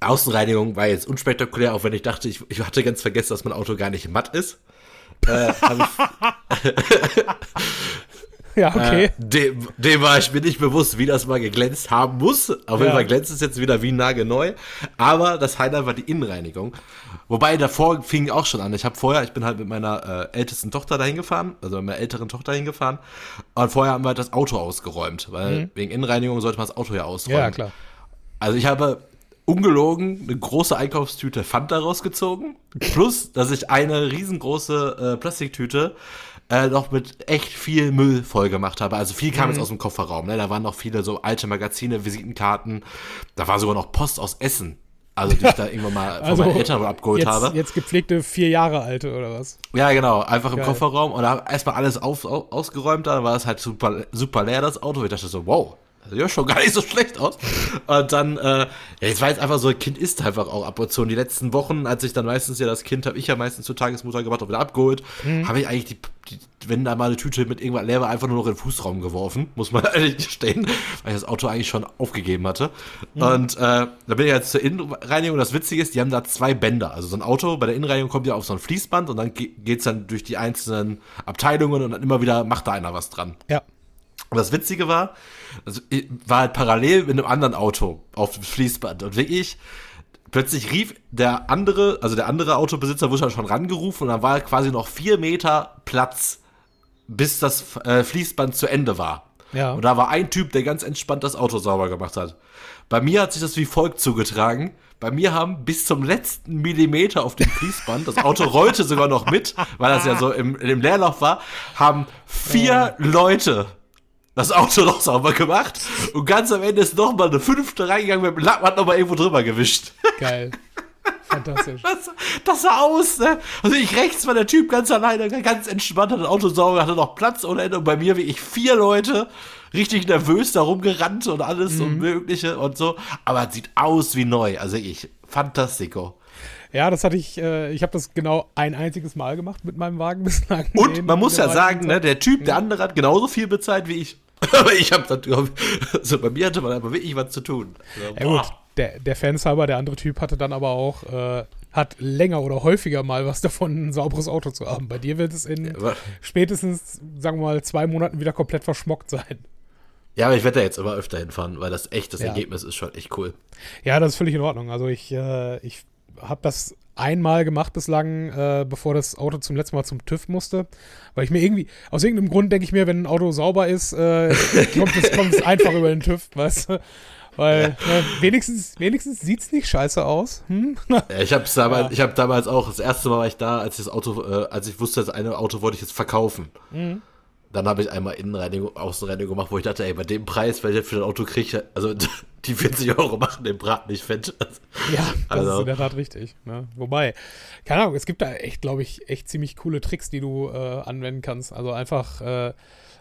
Außenreinigung war jetzt unspektakulär, auch wenn ich dachte, ich, ich hatte ganz vergessen, dass mein Auto gar nicht matt ist. Äh, ja, okay. Äh, dem, dem war ich mir nicht bewusst, wie das mal geglänzt haben muss. Auf jeden Ja. Fall glänzt es jetzt wieder wie nagelneu. Aber das Highlight war die Innenreinigung. Wobei davor fing auch schon an. Ich habe vorher, ich bin halt mit meiner äh, ältesten Tochter dahin gefahren, also mit meiner älteren Tochter hingefahren. Und vorher haben wir halt das Auto ausgeräumt, weil wegen Innenreinigung sollte man das Auto ja ausräumen. Mhm. Ja, klar. Also ich habe ungelogen eine große Einkaufstüte Fanta rausgezogen, plus, dass ich eine riesengroße äh, Plastiktüte äh, noch mit echt viel Müll voll gemacht habe. Also viel kam jetzt aus dem Kofferraum. Ne? Da waren noch viele so alte Magazine, Visitenkarten. Da war sogar noch Post aus Essen. Also die ich da irgendwann mal von Also meinen Eltern abgeholt jetzt, habe. jetzt gepflegte vier Jahre alte oder was? Ja, genau, einfach im Geil. Kofferraum und da erstmal alles auf, au- ausgeräumt, dann war es halt super, super leer, das Auto. Ich dachte so, wow, ja schon gar nicht so schlecht aus. Und dann, äh, ja, jetzt war jetzt einfach so, ein Kind isst einfach auch ab und zu. Und die letzten Wochen, als ich dann meistens ja das Kind, habe ich ja meistens zur Tagesmutter gebracht und wieder abgeholt, habe ich eigentlich die, die, wenn da mal eine Tüte mit irgendwas leer war, einfach nur noch in den Fußraum geworfen, muss man ehrlich gestehen, weil ich das Auto eigentlich schon aufgegeben hatte. Und äh, da bin ich jetzt zur Innenreinigung. Das Witzige ist, die haben da zwei Bänder. Also so ein Auto, bei der Innenreinigung kommt ja auf so ein Fließband und dann ge- geht's dann durch die einzelnen Abteilungen und dann immer wieder macht da einer was dran. Ja. Und das Witzige war, also ich war halt parallel mit einem anderen Auto auf dem Fließband und wirklich plötzlich rief der andere, also der andere Autobesitzer wurde schon rangerufen und dann war quasi noch vier Meter Platz, bis das äh, Fließband zu Ende war. Ja. Und da war ein Typ, der ganz entspannt das Auto sauber gemacht hat. Bei mir hat sich das wie folgt zugetragen. Bei mir haben bis zum letzten Millimeter auf dem Fließband, das Auto rollte sogar noch mit, weil das ja so im, im Leerlauf war, haben vier Leute das Auto noch sauber gemacht und ganz am Ende ist noch mal eine fünfte reingegangen mit dem Lappen, hat noch mal irgendwo drüber gewischt. Geil. Fantastisch. Das, das sah aus, ne? Also ich rechts war der Typ ganz alleine, ganz entspannt, hat das Auto sauber, hatte noch Platz ohne Ende und bei mir wie ich vier Leute richtig nervös da rumgerannt und alles und mögliche und so. Aber es sieht aus wie neu. Also ich, fantastico. Ja, das hatte ich, äh, ich habe das genau ein einziges Mal gemacht mit meinem Wagen bislang. Und man muss ja sagen, ne, der Typ, der andere hat genauso viel bezahlt wie ich. Aber ich habe das, also bei mir hatte man aber wirklich was zu tun. Also, Ja gut, der, der Fanshalber, der andere Typ hatte dann aber auch, äh, hat länger oder häufiger mal was davon, ein sauberes Auto zu haben. Bei dir wird es in aber- spätestens, sagen wir mal, zwei Monaten wieder komplett verschmockt sein. Ja, aber ich werde da jetzt immer öfter hinfahren, weil das echt, das Ja. Ergebnis ist schon echt cool. Ja, das ist völlig in Ordnung. Also ich, äh, ich habe das einmal gemacht bislang, äh, bevor das Auto zum letzten Mal zum TÜV musste. Weil ich mir irgendwie, aus irgendeinem Grund denke ich mir, wenn ein Auto sauber ist, äh, kommt, es, kommt es einfach über den TÜV, weißt du? Weil ne, wenigstens, wenigstens sieht es nicht scheiße aus. Hm? Ich habe damals, Ja. ich habe damals auch das erste Mal war ich da, als ich das Auto, äh, als ich wusste, das eine Auto wollte ich jetzt verkaufen. Mhm. Dann habe ich einmal Innenreinigung, Außenreinigung gemacht, wo ich dachte, ey, bei dem Preis, weil ich für ein Auto kriege, also die 40 Euro machen den Braten nicht fett. Ja, das Also- ist in der Tat richtig. Ne? Wobei, keine Ahnung, es gibt da echt, glaube ich, echt ziemlich coole Tricks, die du äh, anwenden kannst. Also einfach, äh,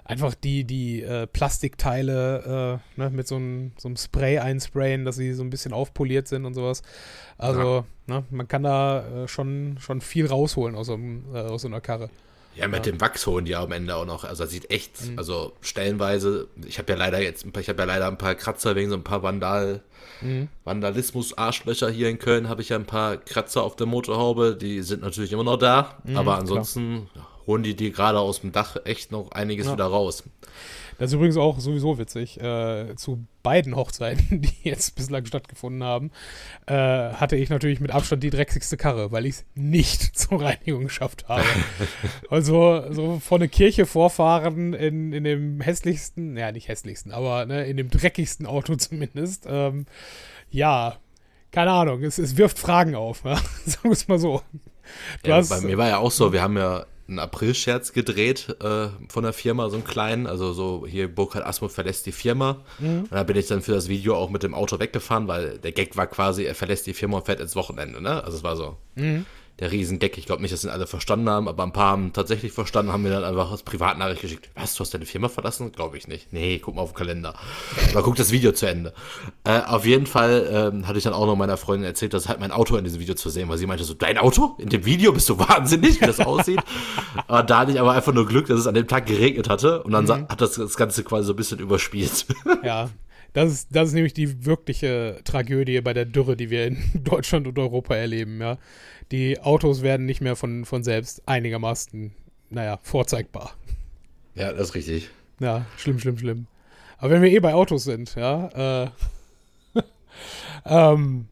einfach die, die äh, Plastikteile äh, ne, mit so einem, so einem Spray einsprayen, dass sie so ein bisschen aufpoliert sind und sowas. Also, ne, man kann da äh, schon, schon viel rausholen aus so, einem, äh, aus so einer Karre. Ja, mit dem Wachs holen die am Ende auch noch. Also das sieht echt, Mhm. also stellenweise, ich habe ja leider jetzt, ich habe ja leider ein paar Kratzer wegen so ein paar Vandal, Mhm. Vandalismus-Arschlöcher hier in Köln, habe ich ja ein paar Kratzer auf der Motorhaube, die sind natürlich immer noch da, Mhm, aber ansonsten holen die die gerade aus dem Dach echt noch einiges Ja. wieder raus. Das ist übrigens auch sowieso witzig. Äh, zu beiden Hochzeiten, die jetzt bislang stattgefunden haben, äh, hatte ich natürlich mit Abstand die dreckigste Karre, weil ich es nicht zur Reinigung geschafft habe. also so vor eine Kirche vorfahren in, in dem hässlichsten, ja nicht hässlichsten, aber ne, in dem dreckigsten Auto zumindest. Ähm, ja, keine Ahnung, es, es wirft Fragen auf, ja? sagen wir es mal so. Ja, hast, bei mir war ja auch so, wir haben ja einen April-Scherz gedreht äh, von der Firma, so einen kleinen. Also so hier Burkhard Asmuth verlässt die Firma. Mhm. Und da bin ich dann für das Video auch mit dem Auto weggefahren, weil der Gag war quasi, er verlässt die Firma und fährt ins Wochenende. Ne? Also es war so. Mhm der Riesengag. Ich glaube nicht, dass ihn alle verstanden haben, aber ein paar haben tatsächlich verstanden, haben mir dann einfach als Privatnachricht geschickt. Was, du hast deine Firma verlassen? Glaube ich nicht. Nee, guck mal auf den Kalender. Oder guck das Video zu Ende. Äh, auf jeden Fall ähm, hatte ich dann auch noch meiner Freundin erzählt, dass halt mein Auto in diesem Video zu sehen war. Sie meinte so, dein Auto? In dem Video? Bist du wahnsinnig, wie das aussieht? aber da hatte ich aber einfach nur Glück, dass es an dem Tag geregnet hatte und dann mhm. hat das, das Ganze quasi so ein bisschen überspielt. ja, das ist, das ist nämlich die wirkliche Tragödie bei der Dürre, die wir in Deutschland und Europa erleben, ja. Die Autos werden nicht mehr von, von selbst einigermaßen, naja, vorzeigbar. Ja, das ist richtig. Ja, schlimm, schlimm, schlimm. Aber wenn wir eh bei Autos sind, ja, äh, ähm,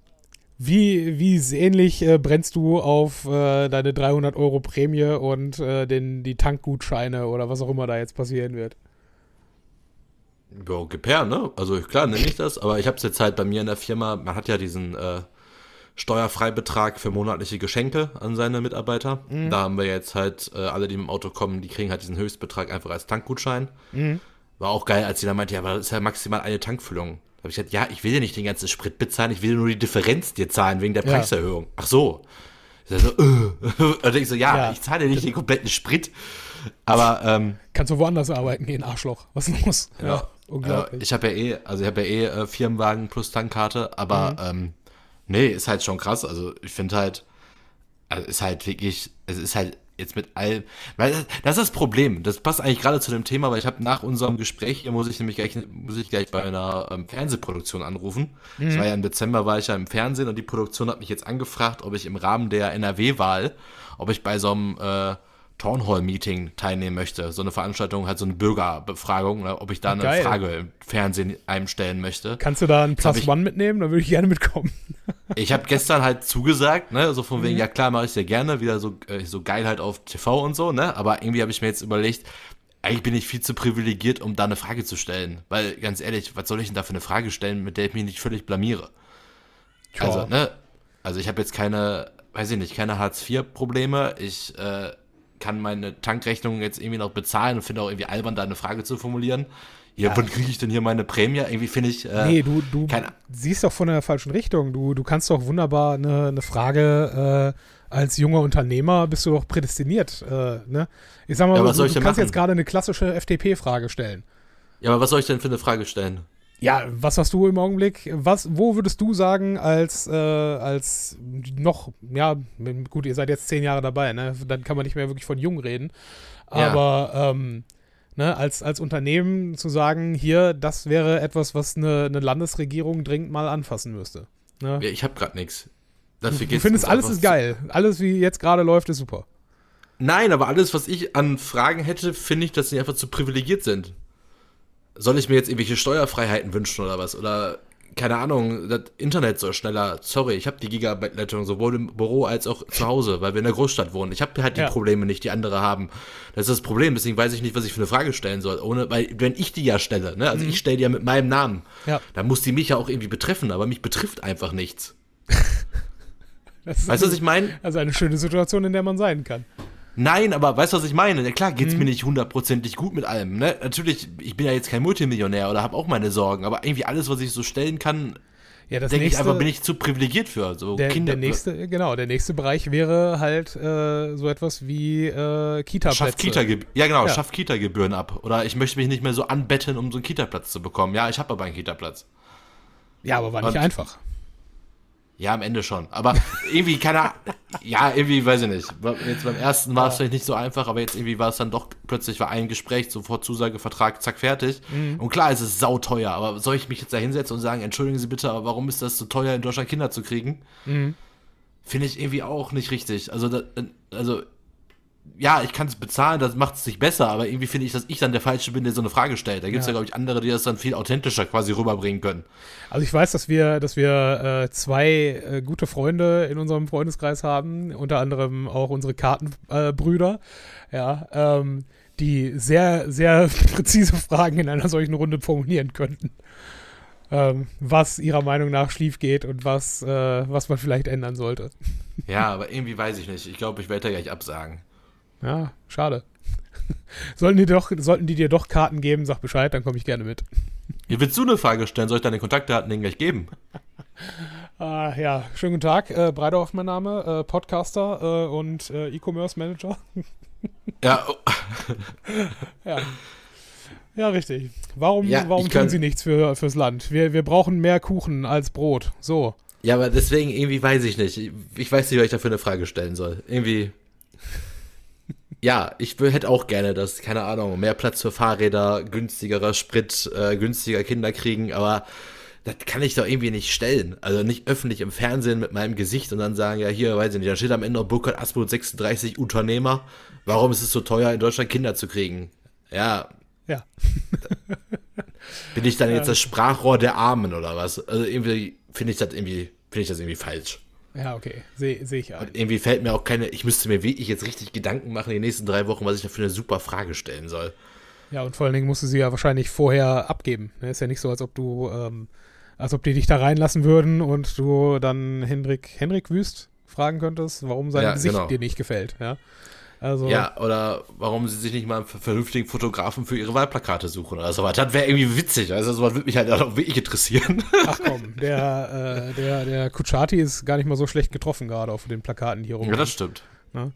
wie, wie ähnlich äh, brennst du auf äh, deine 300 Euro Prämie und äh, den, die Tankgutscheine oder was auch immer da jetzt passieren wird? Ja, Gepair, ne? Also klar nenne ich das, aber ich habe es jetzt halt bei mir in der Firma, man hat ja diesen äh, Steuerfreibetrag für monatliche Geschenke an seine Mitarbeiter. Mhm. Da haben wir jetzt halt äh, alle, die mit dem Auto kommen, die kriegen halt diesen Höchstbetrag einfach als Tankgutschein. Mhm. War auch geil, als sie dann meinte, ja, aber das ist ja maximal eine Tankfüllung. Da habe ich gesagt, ja, ich will ja nicht den ganzen Sprit bezahlen, ich will nur die Differenz dir zahlen wegen der Preiserhöhung. Ja. Ach so. Ich so, äh. Und ich so, ja, ja. ich zahle nicht den kompletten Sprit. Aber ähm, kannst du woanders arbeiten, gehen Arschloch. Was los? Ja, ja unglaublich. Äh, ich habe ja eh, also ich habe ja eh äh, Firmenwagen plus Tankkarte, aber mhm. ähm, nee, ist halt schon krass. Also ich finde halt, also ist halt wirklich, es ist halt jetzt mit all, weil das ist das Problem. Das passt eigentlich gerade zu dem Thema, weil ich habe nach unserem Gespräch hier muss ich nämlich gleich, muss ich gleich bei einer ähm, Fernsehproduktion anrufen. Mhm. Das war ja im Dezember war ich ja im Fernsehen und die Produktion hat mich jetzt angefragt, ob ich im Rahmen der NRW-Wahl, ob ich bei so einem äh, Townhall-Meeting teilnehmen möchte. So eine Veranstaltung, halt so eine Bürgerbefragung, ne, ob ich da eine Geil. Frage im Fernsehen einem stellen möchte. Kannst du da ein Plus One mitnehmen? Da würde ich gerne mitkommen. ich habe gestern halt zugesagt, ne, so von wegen, mhm. ja klar, mache ich sehr gerne, wieder so, äh, so geil halt auf TV und so, ne, aber irgendwie habe ich mir jetzt überlegt, eigentlich bin ich viel zu privilegiert, um da eine Frage zu stellen. Weil, ganz ehrlich, was soll ich denn da für eine Frage stellen, mit der ich mich nicht völlig blamiere? Tja. Also, ne, also ich habe jetzt keine, weiß ich nicht, keine Hartz-IV-Probleme. Ich, äh, kann meine Tankrechnung jetzt irgendwie noch bezahlen und finde auch irgendwie albern, da eine Frage zu formulieren. Ja, ja. wann kriege ich denn hier meine Prämie? Irgendwie finde ich. Äh, nee, du, du siehst doch von der falschen Richtung. Du, du kannst doch wunderbar eine, eine Frage äh, als junger Unternehmer bist du doch prädestiniert. Äh, ne? Ich sag mal, ja, du, du kannst machen? jetzt gerade eine klassische FDP-Frage stellen. Ja, aber was soll ich denn für eine Frage stellen? Ja, was hast du im Augenblick? Was, wo würdest du sagen, als, äh, als noch, ja, gut, ihr seid jetzt zehn Jahre dabei, ne? Dann kann man nicht mehr wirklich von jung reden. Aber ja. ähm, ne, als, als Unternehmen zu sagen, hier, das wäre etwas, was eine, eine Landesregierung dringend mal anfassen müsste. Ne? Ja, ich habe gerade nichts. Du, du findest, alles ist geil. Alles, wie jetzt gerade läuft, ist super. Nein, aber alles, was ich an Fragen hätte, finde ich, dass sie einfach zu privilegiert sind soll ich mir jetzt irgendwelche Steuerfreiheiten wünschen oder was? Oder keine Ahnung, das Internet soll schneller. Sorry, ich habe die Gigabyte-Leitung sowohl im Büro als auch zu Hause, weil wir in der Großstadt wohnen. Ich habe halt die ja. Probleme nicht, die andere haben. Das ist das Problem, deswegen weiß ich nicht, was ich für eine Frage stellen soll. Ohne, weil, wenn ich die ja stelle, ne, also mhm. ich stelle die ja mit meinem Namen, ja. dann muss die mich ja auch irgendwie betreffen, aber mich betrifft einfach nichts. weißt du, was ich meine? Also eine schöne Situation, in der man sein kann. Nein, aber weißt du, was ich meine? Ja, klar geht's mhm. mir nicht hundertprozentig gut mit allem. Ne? Natürlich, ich bin ja jetzt kein Multimillionär oder habe auch meine Sorgen, aber irgendwie alles, was ich so stellen kann, ja, denke ich einfach, bin ich zu privilegiert für. So der, Kinder der nächste, genau, der nächste Bereich wäre halt äh, so etwas wie äh, Kita-Plätze. Kita ja, genau, ja. schafft Kita-Gebühren ab. Oder ich möchte mich nicht mehr so anbetteln, um so einen Kita-Platz zu bekommen. Ja, ich habe aber einen Kita-Platz. Ja, aber war nicht Und, einfach. Ja, am Ende schon. Aber irgendwie, keine ja, irgendwie, weiß ich nicht. Jetzt beim ersten war es vielleicht nicht so einfach, aber jetzt irgendwie war es dann doch, plötzlich war ein Gespräch, sofort Zusagevertrag, zack, fertig. Mhm. Und klar, es ist sauteuer, aber soll ich mich jetzt da hinsetzen und sagen, entschuldigen Sie bitte, aber warum ist das so teuer, in Deutschland Kinder zu kriegen? Mhm. Finde ich irgendwie auch nicht richtig. Also, da, also ja, ich kann es bezahlen, das macht es nicht besser, aber irgendwie finde ich, dass ich dann der Falsche bin, der so eine Frage stellt. Da gibt es ja, ja glaube ich, andere, die das dann viel authentischer quasi rüberbringen können. Also ich weiß, dass wir, dass wir äh, zwei äh, gute Freunde in unserem Freundeskreis haben, unter anderem auch unsere Kartenbrüder, äh, ja, ähm, die sehr, sehr präzise Fragen in einer solchen Runde formulieren könnten. Ähm, was ihrer Meinung nach schief geht und was, äh, was man vielleicht ändern sollte. Ja, aber irgendwie weiß ich nicht. Ich glaube, ich werde da gleich absagen. Ja, schade. sollten, die doch, sollten die dir doch Karten geben, sag Bescheid, dann komme ich gerne mit. Hier willst du eine Frage stellen? Soll ich deine Kontaktdaten denen gleich geben? Uh, ja, schönen guten Tag. Äh, Breidorf mein Name, äh, Podcaster äh, und äh, E-Commerce Manager. ja. ja. Ja, richtig. Warum, ja, warum tun sie nichts für, fürs Land? Wir, wir brauchen mehr Kuchen als Brot. So. Ja, aber deswegen irgendwie weiß ich nicht. Ich weiß nicht, was ich dafür eine Frage stellen soll. Irgendwie ja, ich hätte auch gerne, dass, keine Ahnung, mehr Platz für Fahrräder, günstigerer Sprit, äh, günstiger Kinder kriegen, aber das kann ich doch irgendwie nicht stellen. Also nicht öffentlich im Fernsehen mit meinem Gesicht und dann sagen, ja, hier, weiß ich nicht, da steht am Ende Burkhard Asmut 36 Unternehmer. Warum ist es so teuer, in Deutschland Kinder zu kriegen? Ja. Ja. Bin ich dann jetzt das Sprachrohr der Armen oder was? Also irgendwie finde ich das irgendwie, finde ich das irgendwie falsch. Ja, okay, sehe seh ich ein. Und irgendwie fällt mir auch keine, ich müsste mir wirklich jetzt richtig Gedanken machen in den nächsten drei Wochen, was ich da für eine super Frage stellen soll. Ja, und vor allen Dingen musst du sie ja wahrscheinlich vorher abgeben. Ne? Ist ja nicht so, als ob du, ähm, als ob die dich da reinlassen würden und du dann Henrik, Henrik Wüst fragen könntest, warum sein ja, Gesicht genau. dir nicht gefällt, ja. Also, ja, oder warum sie sich nicht mal einen vernünftigen Fotografen für ihre Wahlplakate suchen oder so weiter. Das wäre irgendwie witzig. Also sowas würde mich halt auch wirklich interessieren. Ach komm, der, äh, der, der Kuchati ist gar nicht mal so schlecht getroffen gerade auf den Plakaten hier rum. Ja, das stimmt. Ja.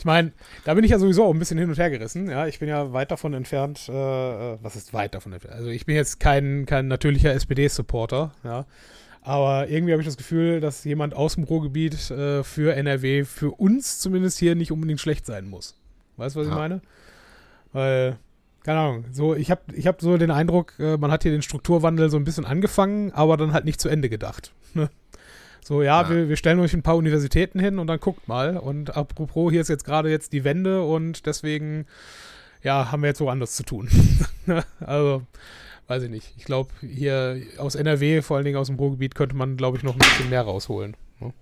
Ich meine, da bin ich ja sowieso auch ein bisschen hin und her gerissen. Ja, ich bin ja weit davon entfernt, äh, äh was ist weit davon entfernt? Also ich bin jetzt kein, kein natürlicher SPD-Supporter, ja. Aber irgendwie habe ich das Gefühl, dass jemand aus dem Ruhrgebiet äh, für NRW, für uns zumindest hier, nicht unbedingt schlecht sein muss. Weißt du, was ja. ich meine? Weil, keine Ahnung, so, ich habe ich hab so den Eindruck, äh, man hat hier den Strukturwandel so ein bisschen angefangen, aber dann halt nicht zu Ende gedacht. Ne? So, ja, ja. Wir, wir stellen euch ein paar Universitäten hin und dann guckt mal. Und apropos, hier ist jetzt gerade jetzt die Wende und deswegen, ja, haben wir jetzt woanders zu tun. also, weiß ich nicht. Ich glaube, hier aus NRW, vor allen Dingen aus dem Ruhrgebiet, könnte man, glaube ich, noch ein bisschen mehr rausholen. Ne?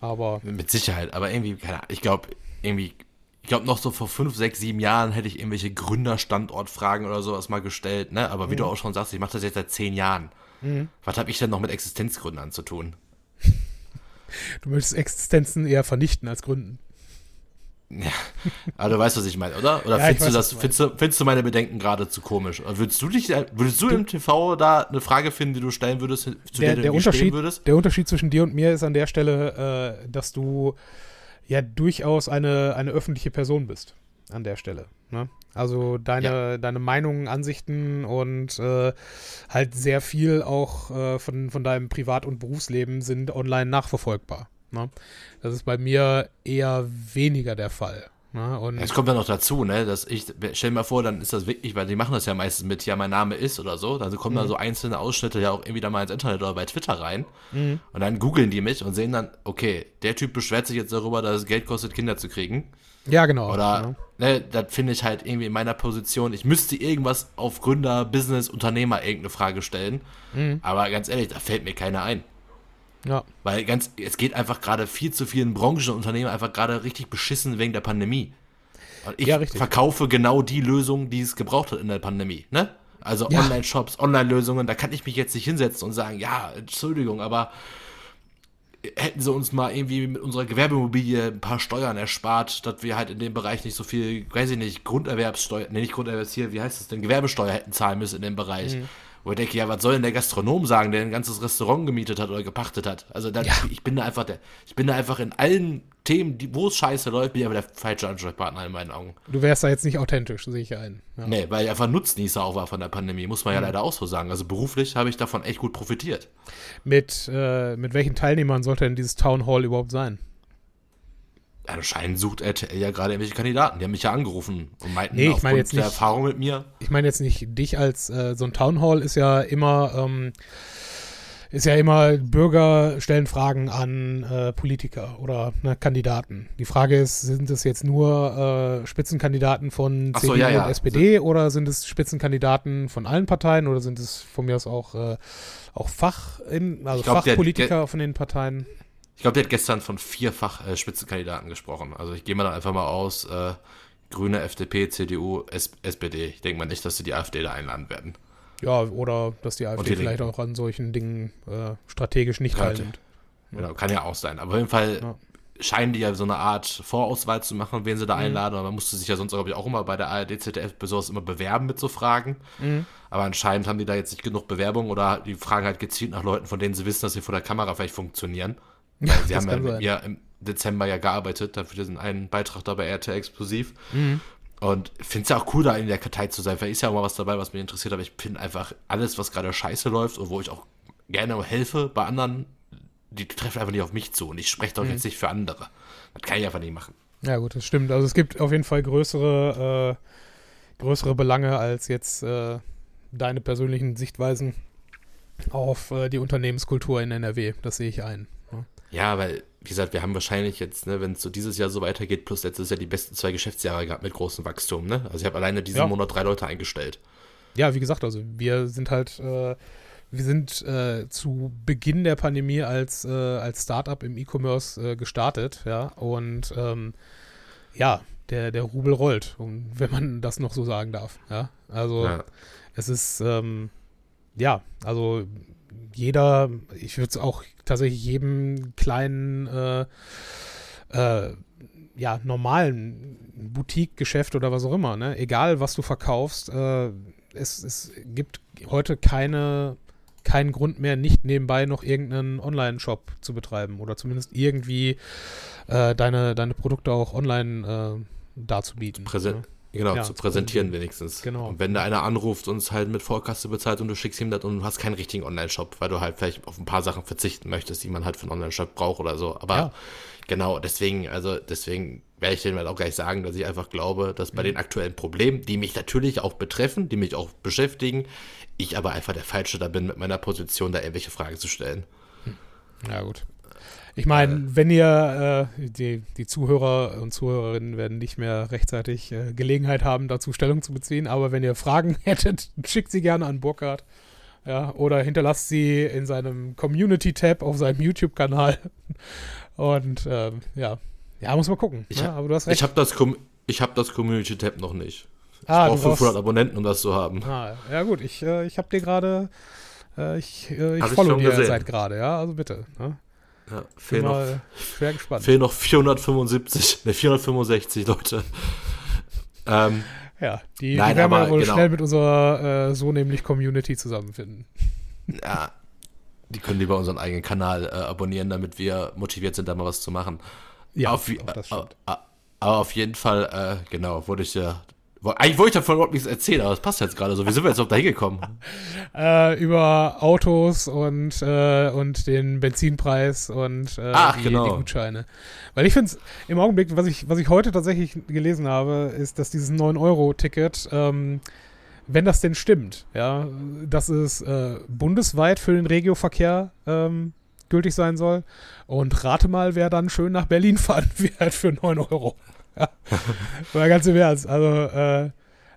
Aber. Mit Sicherheit, aber irgendwie, keine Ahnung, ich glaube, irgendwie, ich glaube, noch so vor fünf, sechs, sieben Jahren hätte ich irgendwelche Gründerstandortfragen oder sowas mal gestellt, ne? Aber wie mhm. du auch schon sagst, ich mache das jetzt seit zehn Jahren. Mhm. Was habe ich denn noch mit Existenzgründern zu tun? Du möchtest Existenzen eher vernichten als gründen. Ja, aber du weißt, was ich meine, oder? Oder ja, findest, weiß, du das, findest, du, findest du meine Bedenken gerade zu komisch? Und würdest du dich, würdest du, im TV da eine Frage finden, die du stellen würdest, zu der, der du der stehen würdest? Der Unterschied zwischen dir und mir ist an der Stelle, äh, dass du ja durchaus eine, eine öffentliche Person bist. An der Stelle. Ne? Also deine, ja. deine Meinungen, Ansichten und äh, halt sehr viel auch äh, von, von deinem Privat- und Berufsleben sind online nachverfolgbar. Ne? Das ist bei mir eher weniger der Fall. Ne? Und es kommt dann noch dazu, ne, dass ich, stell mal vor, dann ist das wirklich, weil die machen das ja meistens mit, ja, mein Name ist oder so, dann kommen mhm. da so einzelne Ausschnitte ja auch irgendwie da mal ins Internet oder bei Twitter rein mhm. und dann googeln die mich und sehen dann, okay, der Typ beschwert sich jetzt darüber, dass es Geld kostet, Kinder zu kriegen. Ja, genau. Oder, ja. ne, das finde ich halt irgendwie in meiner Position, ich müsste irgendwas auf Gründer, Business, Unternehmer irgendeine Frage stellen, mhm. aber ganz ehrlich, da fällt mir keiner ein. Ja. Weil ganz, es geht einfach gerade viel zu vielen Branchen und Unternehmen einfach gerade richtig beschissen wegen der Pandemie. Und ich ja, verkaufe genau die Lösung, die es gebraucht hat in der Pandemie, ne? Also ja. Online-Shops, Online-Lösungen, da kann ich mich jetzt nicht hinsetzen und sagen, ja, Entschuldigung, aber hätten sie uns mal irgendwie mit unserer Gewerbeimmobilie ein paar Steuern erspart, dass wir halt in dem Bereich nicht so viel, weiß ich nicht, Grunderwerbssteuer, ne, nicht Grunderwerbs hier, wie heißt das denn, Gewerbesteuer hätten zahlen müssen in dem Bereich. Mhm. Wo ich denke, ja, was soll denn der Gastronom sagen, der ein ganzes Restaurant gemietet hat oder gepachtet hat? Also da, ja. ich bin da einfach der, ich bin da einfach in allen Themen, die, wo es scheiße läuft, bin ich aber der falsche Ansprechpartner in meinen Augen. Du wärst da jetzt nicht authentisch, sehe ich ein. Ja. Nee, weil ich einfach Nutznießer auch war von der Pandemie, muss man ja mhm. leider auch so sagen. Also beruflich habe ich davon echt gut profitiert. Mit, äh, mit welchen Teilnehmern sollte denn dieses Town Hall überhaupt sein? Anscheinend sucht RTL ja gerade irgendwelche Kandidaten. Die haben mich ja angerufen und meinten nee, ich meine jetzt nicht, der Erfahrung mit mir. Ich meine jetzt nicht dich als äh, so ein Town Hall ist ja immer, ähm, ist ja immer, Bürger stellen Fragen an äh, Politiker oder ne, Kandidaten. Die Frage ist, sind es jetzt nur äh, Spitzenkandidaten von Ach so, CDU ja, ja. und SPD oder sind es Spitzenkandidaten von allen Parteien oder sind es von mir aus auch, äh, auch Fach in, also glaub, der- Fachpolitiker von den Parteien? Ich glaube, der hat gestern von vierfach äh, Spitzenkandidaten gesprochen. Also ich gehe mal dann einfach mal aus, äh, Grüne, FDP, CDU, S SPD. Ich denke mal nicht, dass sie die AfD da einladen werden. Ja, oder dass die AfD die vielleicht Linken. auch an solchen Dingen äh, strategisch nicht teilnimmt. Genau, kann ja auch sein. Aber auf jeden Fall Ja. scheinen die ja so eine Art Vorauswahl zu machen, wen sie Mhm. da einladen. Aber man musste sich ja sonst, glaube ich, auch immer bei der ARD, ZDF besonders immer bewerben mit so Fragen. Mhm. Aber anscheinend haben die da jetzt nicht genug Bewerbungen oder die fragen halt gezielt nach Leuten, von denen sie wissen, dass sie vor der Kamera vielleicht funktionieren. Ja, Weil sie haben ja mit im Dezember ja gearbeitet, dafür diesen einen Beitrag da bei RT Explosiv. Mhm. Und finde es ja auch cool, da in der Kartei zu sein. Vielleicht ist ja auch mal was dabei, was mich interessiert, aber ich finde einfach alles, was gerade scheiße läuft und wo ich auch gerne helfe bei anderen, die treffen einfach nicht auf mich zu und ich spreche doch Mhm. jetzt nicht für andere. Das kann ich einfach nicht machen. Ja, gut, das stimmt. Also es gibt auf jeden Fall größere, äh, größere Belange als jetzt äh, deine persönlichen Sichtweisen auf äh, die Unternehmenskultur in NRW. Das sehe ich ein. Ja, weil, wie gesagt, wir haben wahrscheinlich jetzt, ne, wenn es so dieses Jahr so weitergeht, plus letztes Jahr die besten zwei Geschäftsjahre gehabt mit großem Wachstum, ne? Also ich habe alleine diesen Ja. Monat drei Leute eingestellt. Ja, wie gesagt, also wir sind halt, äh, wir sind äh, zu Beginn der Pandemie als, äh, als Startup im E-Commerce äh, gestartet, ja, und ähm, ja, der, der Rubel rollt, wenn man das noch so sagen darf, ja. Also Ja. es ist, ähm, ja, also jeder, ich würde es auch tatsächlich jedem kleinen, äh, äh, ja, normalen Boutique-Geschäft oder was auch immer, ne? egal was du verkaufst, äh, es, es gibt heute keine, keinen Grund mehr, nicht nebenbei noch irgendeinen Online-Shop zu betreiben oder zumindest irgendwie äh, deine, deine Produkte auch online äh, darzubieten. Präsent, ne? Genau, Ja, zu präsentieren wenigstens. Genau. Und wenn da einer anruft und es halt mit Vorkasse bezahlt und du schickst ihm das und du hast keinen richtigen Online-Shop, weil du halt vielleicht auf ein paar Sachen verzichten möchtest, die man halt für einen Online-Shop braucht oder so. Aber Ja. genau, deswegen, also deswegen werde ich denen halt auch gleich sagen, dass ich einfach glaube, dass Mhm. bei den aktuellen Problemen, die mich natürlich auch betreffen, die mich auch beschäftigen, ich aber einfach der Falsche da bin, mit meiner Position da irgendwelche Fragen zu stellen. Ja, gut. Ich meine, wenn ihr, äh, die, die Zuhörer und Zuhörerinnen werden nicht mehr rechtzeitig äh, Gelegenheit haben, dazu Stellung zu beziehen, aber wenn ihr Fragen hättet, schickt sie gerne an Burkhard. Ja, oder hinterlasst sie in seinem Community-Tab auf seinem YouTube-Kanal. Und ähm, ja. Ja, muss man gucken. Ich ne? aber hast. Ich habe das, Com ich hab das Community-Tab noch nicht. Ich ah, brauche du brauchst- 500 Abonnenten, um das zu haben. Ah, ja gut, ich, äh, ich habe dir gerade, äh, ich, äh, ich ich schon dir seit gerade, ja, also bitte. Ne? Ja, fehlen noch schwer gespannt. Fehlen noch 475, ne, 465 Leute. ähm, Ja, die, Nein, die werden wir aber wohl genau. schnell mit unserer äh, so nämlich Community zusammenfinden. ja, die können lieber unseren eigenen Kanal äh, abonnieren, damit wir motiviert sind, da mal was zu machen. Ja, auf, auch das äh, stimmt. äh, aber auf jeden Fall, äh, genau, wollte ich ja. Eigentlich wollte ich davon überhaupt nichts erzählen, aber das passt jetzt gerade so. Wie sind wir jetzt auf da hingekommen? Äh, über Autos und, äh, und den Benzinpreis und äh, Ach, die, genau. die Gutscheine. Weil ich finde es im Augenblick, was ich, was ich heute tatsächlich gelesen habe, ist, dass dieses 9-Euro-Ticket, ähm, wenn das denn stimmt, ja, dass es äh, bundesweit für den Regioverkehr ähm, gültig sein soll. Und rate mal, wer dann schön nach Berlin fahren wird für 9 Euro. Ja. Mal ganz im Ernst. Also, äh,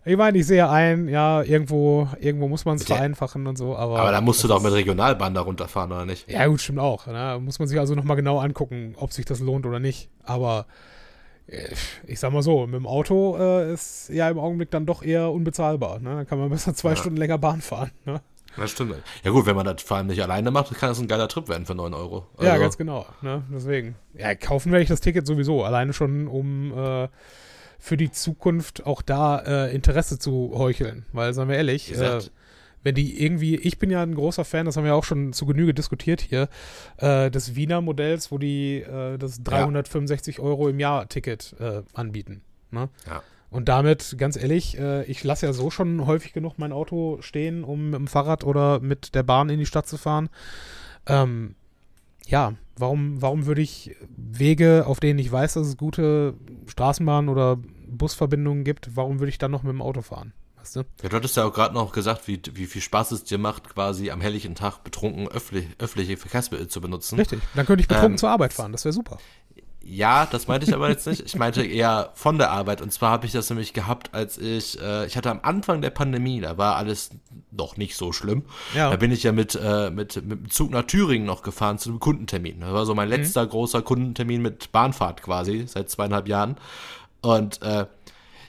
ich meine, ich sehe ein, ja, irgendwo, irgendwo muss man es vereinfachen und so, aber. Aber da musst du doch mit Regionalbahn da runterfahren, oder nicht? Ja, gut, stimmt auch. Ne? Da Muss man sich also nochmal genau angucken, ob sich das lohnt oder nicht. Aber äh, ich sag mal so, mit dem Auto äh, ist ja im Augenblick dann doch eher unbezahlbar. Ne? Dann kann man besser zwei Ja. Stunden länger Bahn fahren. Ne? Das stimmt. Ja gut, wenn man das vor allem nicht alleine macht, kann das ein geiler Trip werden für 9 Euro. Ja, Also, ganz genau. Ne? Deswegen. Ja, kaufen werde ich das Ticket sowieso. Alleine schon, um äh, für die Zukunft auch da äh, Interesse zu heucheln. Weil, sagen wir ehrlich, äh, wenn die irgendwie, ich bin ja ein großer Fan, das haben wir auch schon zu Genüge diskutiert hier, äh, des Wiener Modells, wo die äh, das 365 Euro im Jahr Ticket äh, anbieten. Ne? Ja. Und damit, ganz ehrlich, äh, ich lasse ja so schon häufig genug mein Auto stehen, um mit dem Fahrrad oder mit der Bahn in die Stadt zu fahren. Ähm, ja, warum, warum würde ich Wege, auf denen ich weiß, dass es gute Straßenbahn- oder Busverbindungen gibt, warum würde ich dann noch mit dem Auto fahren? Weißt du? Ja, du hattest ja auch gerade noch gesagt, wie, wie viel Spaß es dir macht, quasi am helllichen Tag betrunken öffentlich, öffentliche Verkehrsmittel zu benutzen. Richtig. Dann könnte ich betrunken Ähm, zur Arbeit fahren. Das wäre super. Ja, das meinte ich aber jetzt nicht. Ich meinte eher von der Arbeit. Und zwar habe ich das nämlich gehabt, als ich, äh, ich hatte am Anfang der Pandemie, da war alles noch nicht so schlimm. Ja. Da bin ich ja mit, äh, mit, mit dem Zug nach Thüringen noch gefahren zu einem Kundentermin. Das war so mein letzter großer Kundentermin mit Bahnfahrt quasi, seit zweieinhalb Jahren. Und, äh,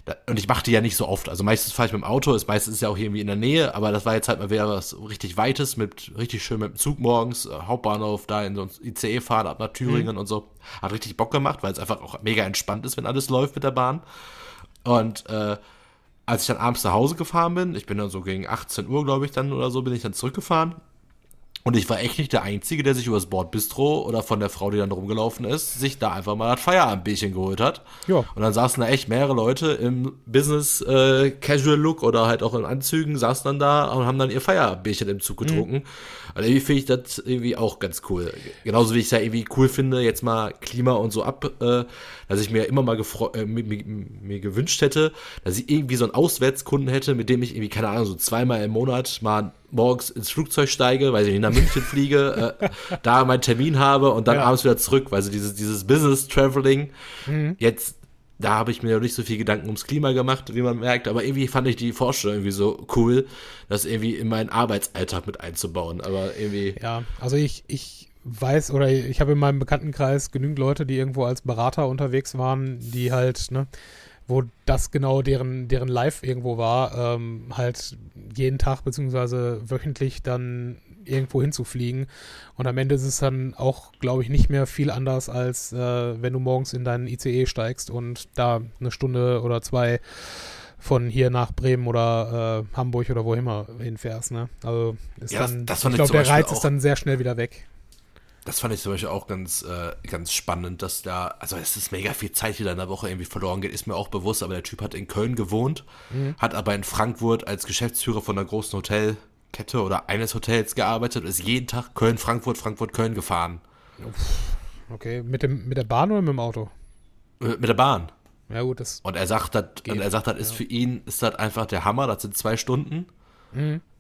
da, und ich mache die ja nicht so oft. Also meistens fahre ich mit dem Auto, ist meistens ja auch irgendwie in der Nähe, aber das war jetzt halt mal wieder was richtig Weites, mit richtig schön mit dem Zug morgens, äh, Hauptbahnhof, da in so ein ICE fahren, ab nach Thüringen und so. Hat richtig Bock gemacht, weil es einfach auch mega entspannt ist, wenn alles läuft mit der Bahn. Und äh, als ich dann abends nach Hause gefahren bin, ich bin dann so gegen 18 Uhr, glaube ich, dann oder so, bin ich dann zurückgefahren. Und ich war echt nicht der Einzige, der sich übers Bordbistro oder von der Frau, die dann rumgelaufen ist, sich da einfach mal das Feierabendbierchen geholt hat. Ja. Und dann saßen da echt mehrere Leute im Business äh, Casual Look oder halt auch in Anzügen, saßen dann da und haben dann ihr Feierabendbierchen im Zug getrunken. Also irgendwie finde ich das irgendwie auch ganz cool. Genauso wie ich es ja irgendwie cool finde, jetzt mal Klima und so ab, äh, dass ich mir immer mal äh, mir, mir, mir gewünscht hätte, dass ich irgendwie so einen Auswärtskunden hätte, mit dem ich irgendwie, keine Ahnung, so zweimal im Monat mal morgens ins Flugzeug steige, weil ich nach München fliege, äh, da meinen Termin habe und dann Ja. abends wieder zurück, weil so dieses, dieses Business Traveling jetzt da habe ich mir noch nicht so viel Gedanken ums Klima gemacht, wie man merkt, aber irgendwie fand ich die Vorstellung irgendwie so cool, das irgendwie in meinen Arbeitsalltag mit einzubauen. Aber irgendwie, Ja, also ich, ich weiß oder ich habe in meinem Bekanntenkreis genügend Leute, die irgendwo als Berater unterwegs waren, die halt, ne, wo das genau deren, deren Live irgendwo war, ähm, halt jeden Tag beziehungsweise wöchentlich dann irgendwo hinzufliegen. Und am Ende ist es dann auch, glaube ich, nicht mehr viel anders, als äh, wenn du morgens in deinen ICE steigst und da eine Stunde oder zwei von hier nach Bremen oder äh, Hamburg oder wo immer hinfährst. Ne? Also ist Ja, dann, ich glaube, der Beispiel Reiz auch- ist dann sehr schnell wieder weg. Das fand ich zum Beispiel auch ganz, äh, ganz spannend, dass da, also es ist mega viel Zeit, die da in der Woche irgendwie verloren geht, ist mir auch bewusst, aber der Typ hat in Köln gewohnt, hat aber in Frankfurt als Geschäftsführer von einer großen Hotelkette oder eines Hotels gearbeitet und ist jeden Tag Köln, Frankfurt, Frankfurt, Köln gefahren. Okay, mit, dem, mit der Bahn oder mit dem Auto? Äh, Mit der Bahn. Ja gut, das Und er sagt, das, und er sagt, das ist für ihn, ist das einfach der Hammer, das sind zwei Stunden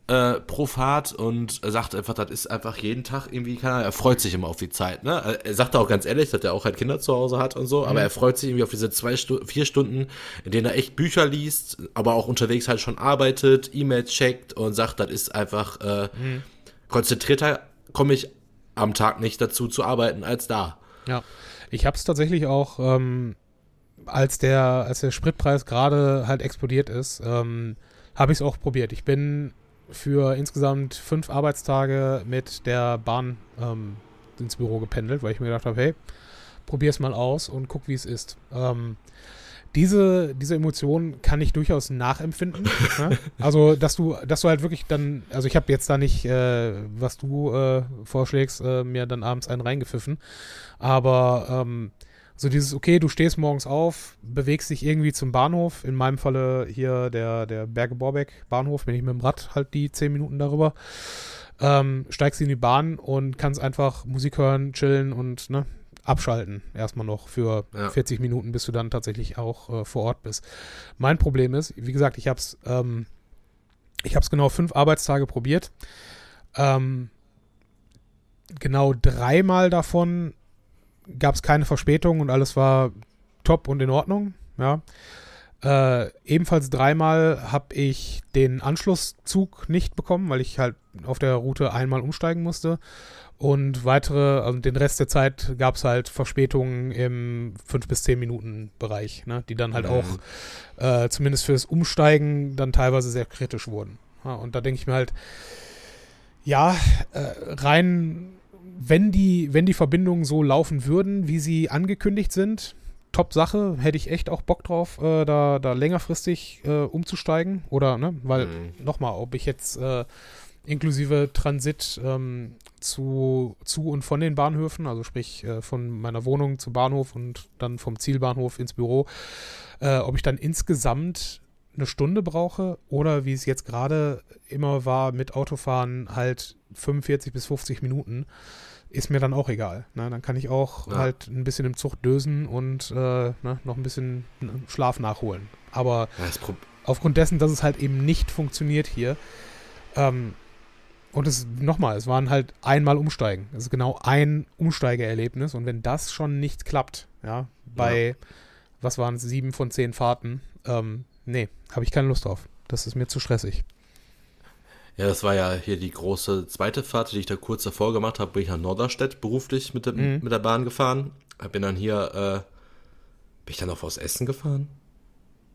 äh, pro Fahrt und er sagt einfach, das ist einfach jeden Tag irgendwie, keine Ahnung, er freut sich immer auf die Zeit. Ne? Er sagt auch ganz ehrlich, dass er auch halt Kinder zu Hause hat und so, aber er freut sich irgendwie auf diese zwei, vier Stunden, in denen er echt Bücher liest, aber auch unterwegs halt schon arbeitet, E-Mails checkt und sagt, das ist einfach äh, konzentrierter, komme ich am Tag nicht dazu zu arbeiten als da. Ja, ich habe es tatsächlich auch, ähm, als der, als der Spritpreis gerade halt explodiert ist, ähm, habe ich es auch probiert. Ich bin für insgesamt fünf Arbeitstage mit der Bahn ähm, ins Büro gependelt, weil ich mir gedacht habe, hey, probier's mal aus und guck, wie es ist. Ähm, diese, diese Emotion kann ich durchaus nachempfinden. ne? Also, dass du, dass du halt wirklich dann, also ich habe jetzt da nicht, äh, was du äh, vorschlägst, äh, mir dann abends einen reingepfiffen. Aber ähm, so dieses, okay, du stehst morgens auf, bewegst dich irgendwie zum Bahnhof, in meinem Falle hier der, der Berge-Borbeck-Bahnhof, bin ich mit dem Rad halt die zehn Minuten darüber, ähm, steigst in die Bahn und kannst einfach Musik hören, chillen und ne, abschalten erstmal noch für Ja. 40 Minuten, bis du dann tatsächlich auch äh, vor Ort bist. Mein Problem ist, wie gesagt, ich habe es ähm, ich habe es genau fünf Arbeitstage probiert. Ähm, genau dreimal davon gab es keine Verspätung und alles war top und in Ordnung. Ja. Äh, ebenfalls dreimal habe ich den Anschlusszug nicht bekommen, weil ich halt auf der Route einmal umsteigen musste. Und weitere, also den Rest der Zeit gab es halt Verspätungen im 5 bis 10 Minuten Bereich, ne, die dann halt Mhm. auch äh, zumindest fürs Umsteigen dann teilweise sehr kritisch wurden. Ja, und da denke ich mir halt, ja, äh, rein, wenn die, wenn die Verbindungen so laufen würden, wie sie angekündigt sind, top Sache, hätte ich echt auch Bock drauf, äh, da, da längerfristig äh, umzusteigen. Oder, ne, weil, Mhm. nochmal, ob ich jetzt äh, inklusive Transit ähm, zu, zu und von den Bahnhöfen, also sprich äh, von meiner Wohnung zum Bahnhof und dann vom Zielbahnhof ins Büro, äh, ob ich dann insgesamt eine Stunde brauche oder wie es jetzt gerade immer war mit Autofahren halt 45 bis 50 Minuten, ist mir dann auch egal. Ne? Dann kann ich auch Ja. halt ein bisschen im Zug dösen und äh, ne, noch ein bisschen Schlaf nachholen. Aber Ja, aufgrund dessen, dass es halt eben nicht funktioniert hier. Ähm, und es nochmal, es waren halt einmal umsteigen. Es ist genau ein Umsteigeerlebnis. Und wenn das schon nicht klappt, ja, bei, ja. was waren es, sieben von zehn Fahrten, ähm, nee, habe ich keine Lust drauf. Das ist mir zu stressig. Ja, das war ja hier die große zweite Fahrt, die ich da kurz davor gemacht habe, bin ich nach Norderstedt beruflich mit, dem, mhm. mit der Bahn gefahren. Bin dann hier, äh, bin ich dann auch aus Essen gefahren?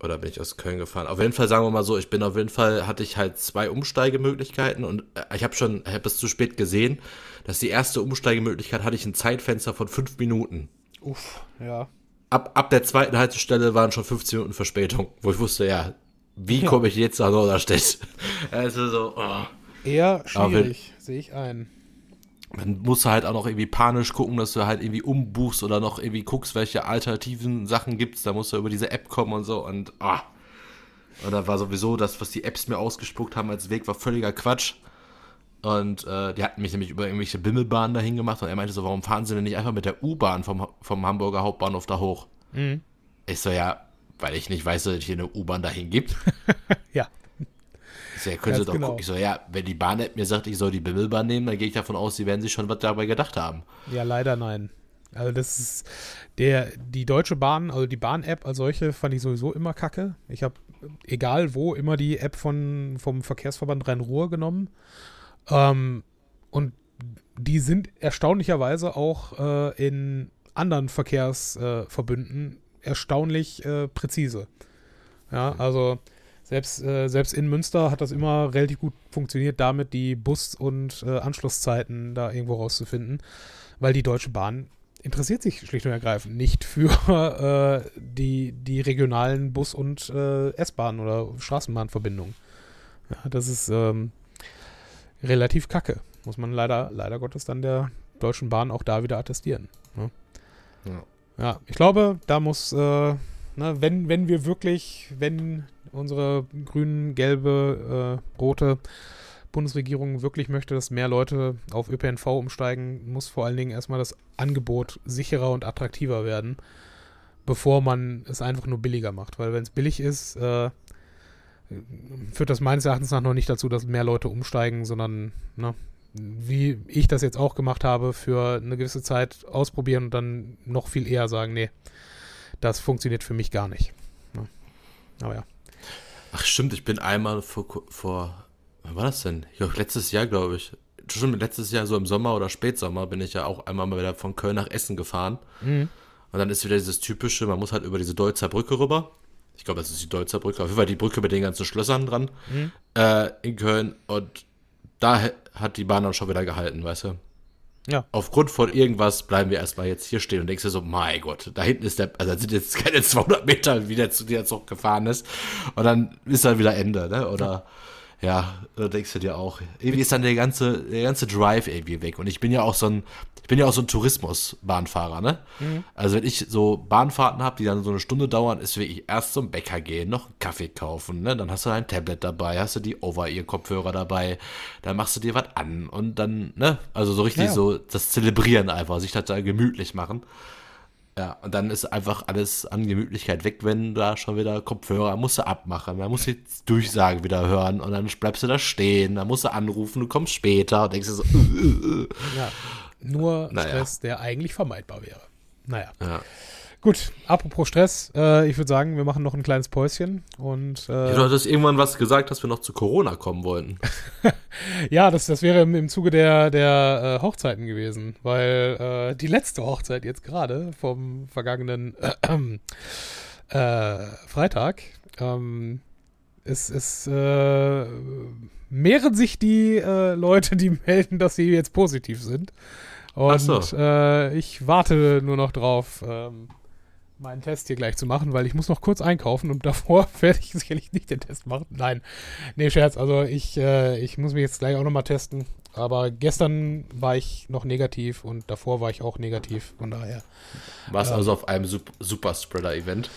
oder bin ich aus Köln gefahren? Auf jeden Fall sagen wir mal so, ich bin auf jeden Fall, hatte ich halt zwei Umsteigemöglichkeiten und äh, ich habe schon, ich habe es zu spät gesehen, dass die erste Umsteigemöglichkeit hatte ich ein Zeitfenster von fünf Minuten. Uff, ja. Ab, ab der zweiten Haltestelle waren schon 15 Minuten Verspätung, wo ich wusste, ja, wie komme ich jetzt nach Norderstedt? Also so, oh. Eher schwierig, sehe ich ein dann musst du halt auch noch irgendwie panisch gucken, dass du halt irgendwie umbuchst oder noch irgendwie guckst, welche alternativen Sachen gibt's. Da musst du über diese App kommen und so und ah. Und da war sowieso das, was die Apps mir ausgespuckt haben als Weg, war völliger Quatsch. Und äh, die hatten mich nämlich über irgendwelche Bimmelbahnen dahin gemacht und er meinte so, warum fahren sie denn nicht einfach mit der U-Bahn vom, vom Hamburger Hauptbahnhof da hoch? Mhm. Ich so, ja, weil ich nicht weiß, dass es hier eine U-Bahn dahin gibt. ja. Ich so, ja, können Sie doch genau. gucken. Ich so, ja, wenn die Bahn-App mir sagt, ich soll die Bimmelbahn nehmen, dann gehe ich davon aus, sie werden sich schon was dabei gedacht haben. Ja, leider nein. Also das ist der, die Deutsche Bahn, also die Bahn-App als solche fand ich sowieso immer kacke. Ich habe, egal wo, immer die App von, vom Verkehrsverband Rhein-Ruhr genommen. Ähm, und die sind erstaunlicherweise auch äh, in anderen Verkehrsverbünden äh, erstaunlich äh, präzise. Ja, also selbst, äh, selbst in Münster hat das immer relativ gut funktioniert, damit die Bus- und äh, Anschlusszeiten da irgendwo rauszufinden, weil die Deutsche Bahn interessiert sich schlicht und ergreifend nicht für äh, die, die regionalen Bus- und S-Bahn- oder Straßenbahnverbindungen. Ja, das ist ähm, relativ kacke. Muss man leider, leider Gottes dann der Deutschen Bahn auch da wieder attestieren. Ne? Ja. ja. ich glaube, da muss, äh, ne, wenn, wenn wir wirklich, wenn unsere grünen, gelbe, äh, rote Bundesregierung wirklich möchte, dass mehr Leute auf ÖPNV umsteigen, muss vor allen Dingen erstmal das Angebot sicherer und attraktiver werden, bevor man es einfach nur billiger macht. Weil wenn es billig ist, äh, führt das meines Erachtens nach noch nicht dazu, dass mehr Leute umsteigen, sondern ne, wie ich das jetzt auch gemacht habe, für eine gewisse Zeit ausprobieren und dann noch viel eher sagen, nee, das funktioniert für mich gar nicht. Ne? Aber ja. Ach stimmt, ich bin einmal vor, vor wann war das denn? Ja, letztes Jahr, glaube ich. Schon letztes Jahr, so im Sommer oder Spätsommer, bin ich ja auch einmal mal wieder von Köln nach Essen gefahren. Mhm. Und dann ist wieder dieses typische, man muss halt über diese Deutzer Brücke rüber. Ich glaube, das ist die Deutzer Brücke. Auf jeden Fall die Brücke mit den ganzen Schlössern dran. Mhm. Äh, in Köln. Und da hat die Bahn dann schon wieder gehalten, weißt du? Ja. Aufgrund von irgendwas bleiben wir erstmal jetzt hier stehen und denkst dir so, mein Gott, da hinten ist der, also sind jetzt keine 200 Meter, wie der zu dir Zug gefahren ist. Und dann ist dann wieder Ende, ne? Oder, ja, ja da denkst du dir auch, irgendwie ist dann der ganze, der ganze Drive irgendwie weg. Und ich bin ja auch so ein, bin ja auch so ein Tourismusbahnfahrer, ne? Mhm. Also wenn ich so Bahnfahrten habe, die dann so eine Stunde dauern, ist wirklich erst zum Bäcker gehen, noch einen Kaffee kaufen, ne? Dann hast du dein Tablet dabei, hast du die Over-Ear-Kopfhörer dabei, dann machst du dir was an und dann, ne? Also so richtig ja. so das Zelebrieren einfach, sich das da gemütlich machen. Ja, und dann ist einfach alles an Gemütlichkeit weg, wenn da schon wieder Kopfhörer, musst du abmachen, dann musst du die Durchsage wieder hören und dann bleibst du da stehen, dann musst du anrufen, du kommst später und denkst dir so, äh, äh, äh. ja. Nur naja. Stress, der eigentlich vermeidbar wäre. Naja. Ja. Gut, apropos Stress, äh, ich würde sagen, wir machen noch ein kleines Päuschen und. Äh, ja, du hattest irgendwann was gesagt, dass wir noch zu Corona kommen wollten. ja, das, das wäre im, im Zuge der, der äh, Hochzeiten gewesen, weil äh, die letzte Hochzeit jetzt gerade vom vergangenen äh, Freitag ähm, ist, ist äh, mehren sich die Leute, die melden, dass sie jetzt positiv sind. Und so. ich warte nur noch drauf, ähm, meinen Test hier gleich zu machen, weil ich muss noch kurz einkaufen und davor werde ich sicherlich nicht den Test machen. Nein, nee, Scherz. Also ich, äh, ich muss mich jetzt gleich auch nochmal testen. Aber gestern war ich noch negativ und davor war ich auch negativ. Von daher. Warst ähm, also auf einem Sup Superspreader-Event?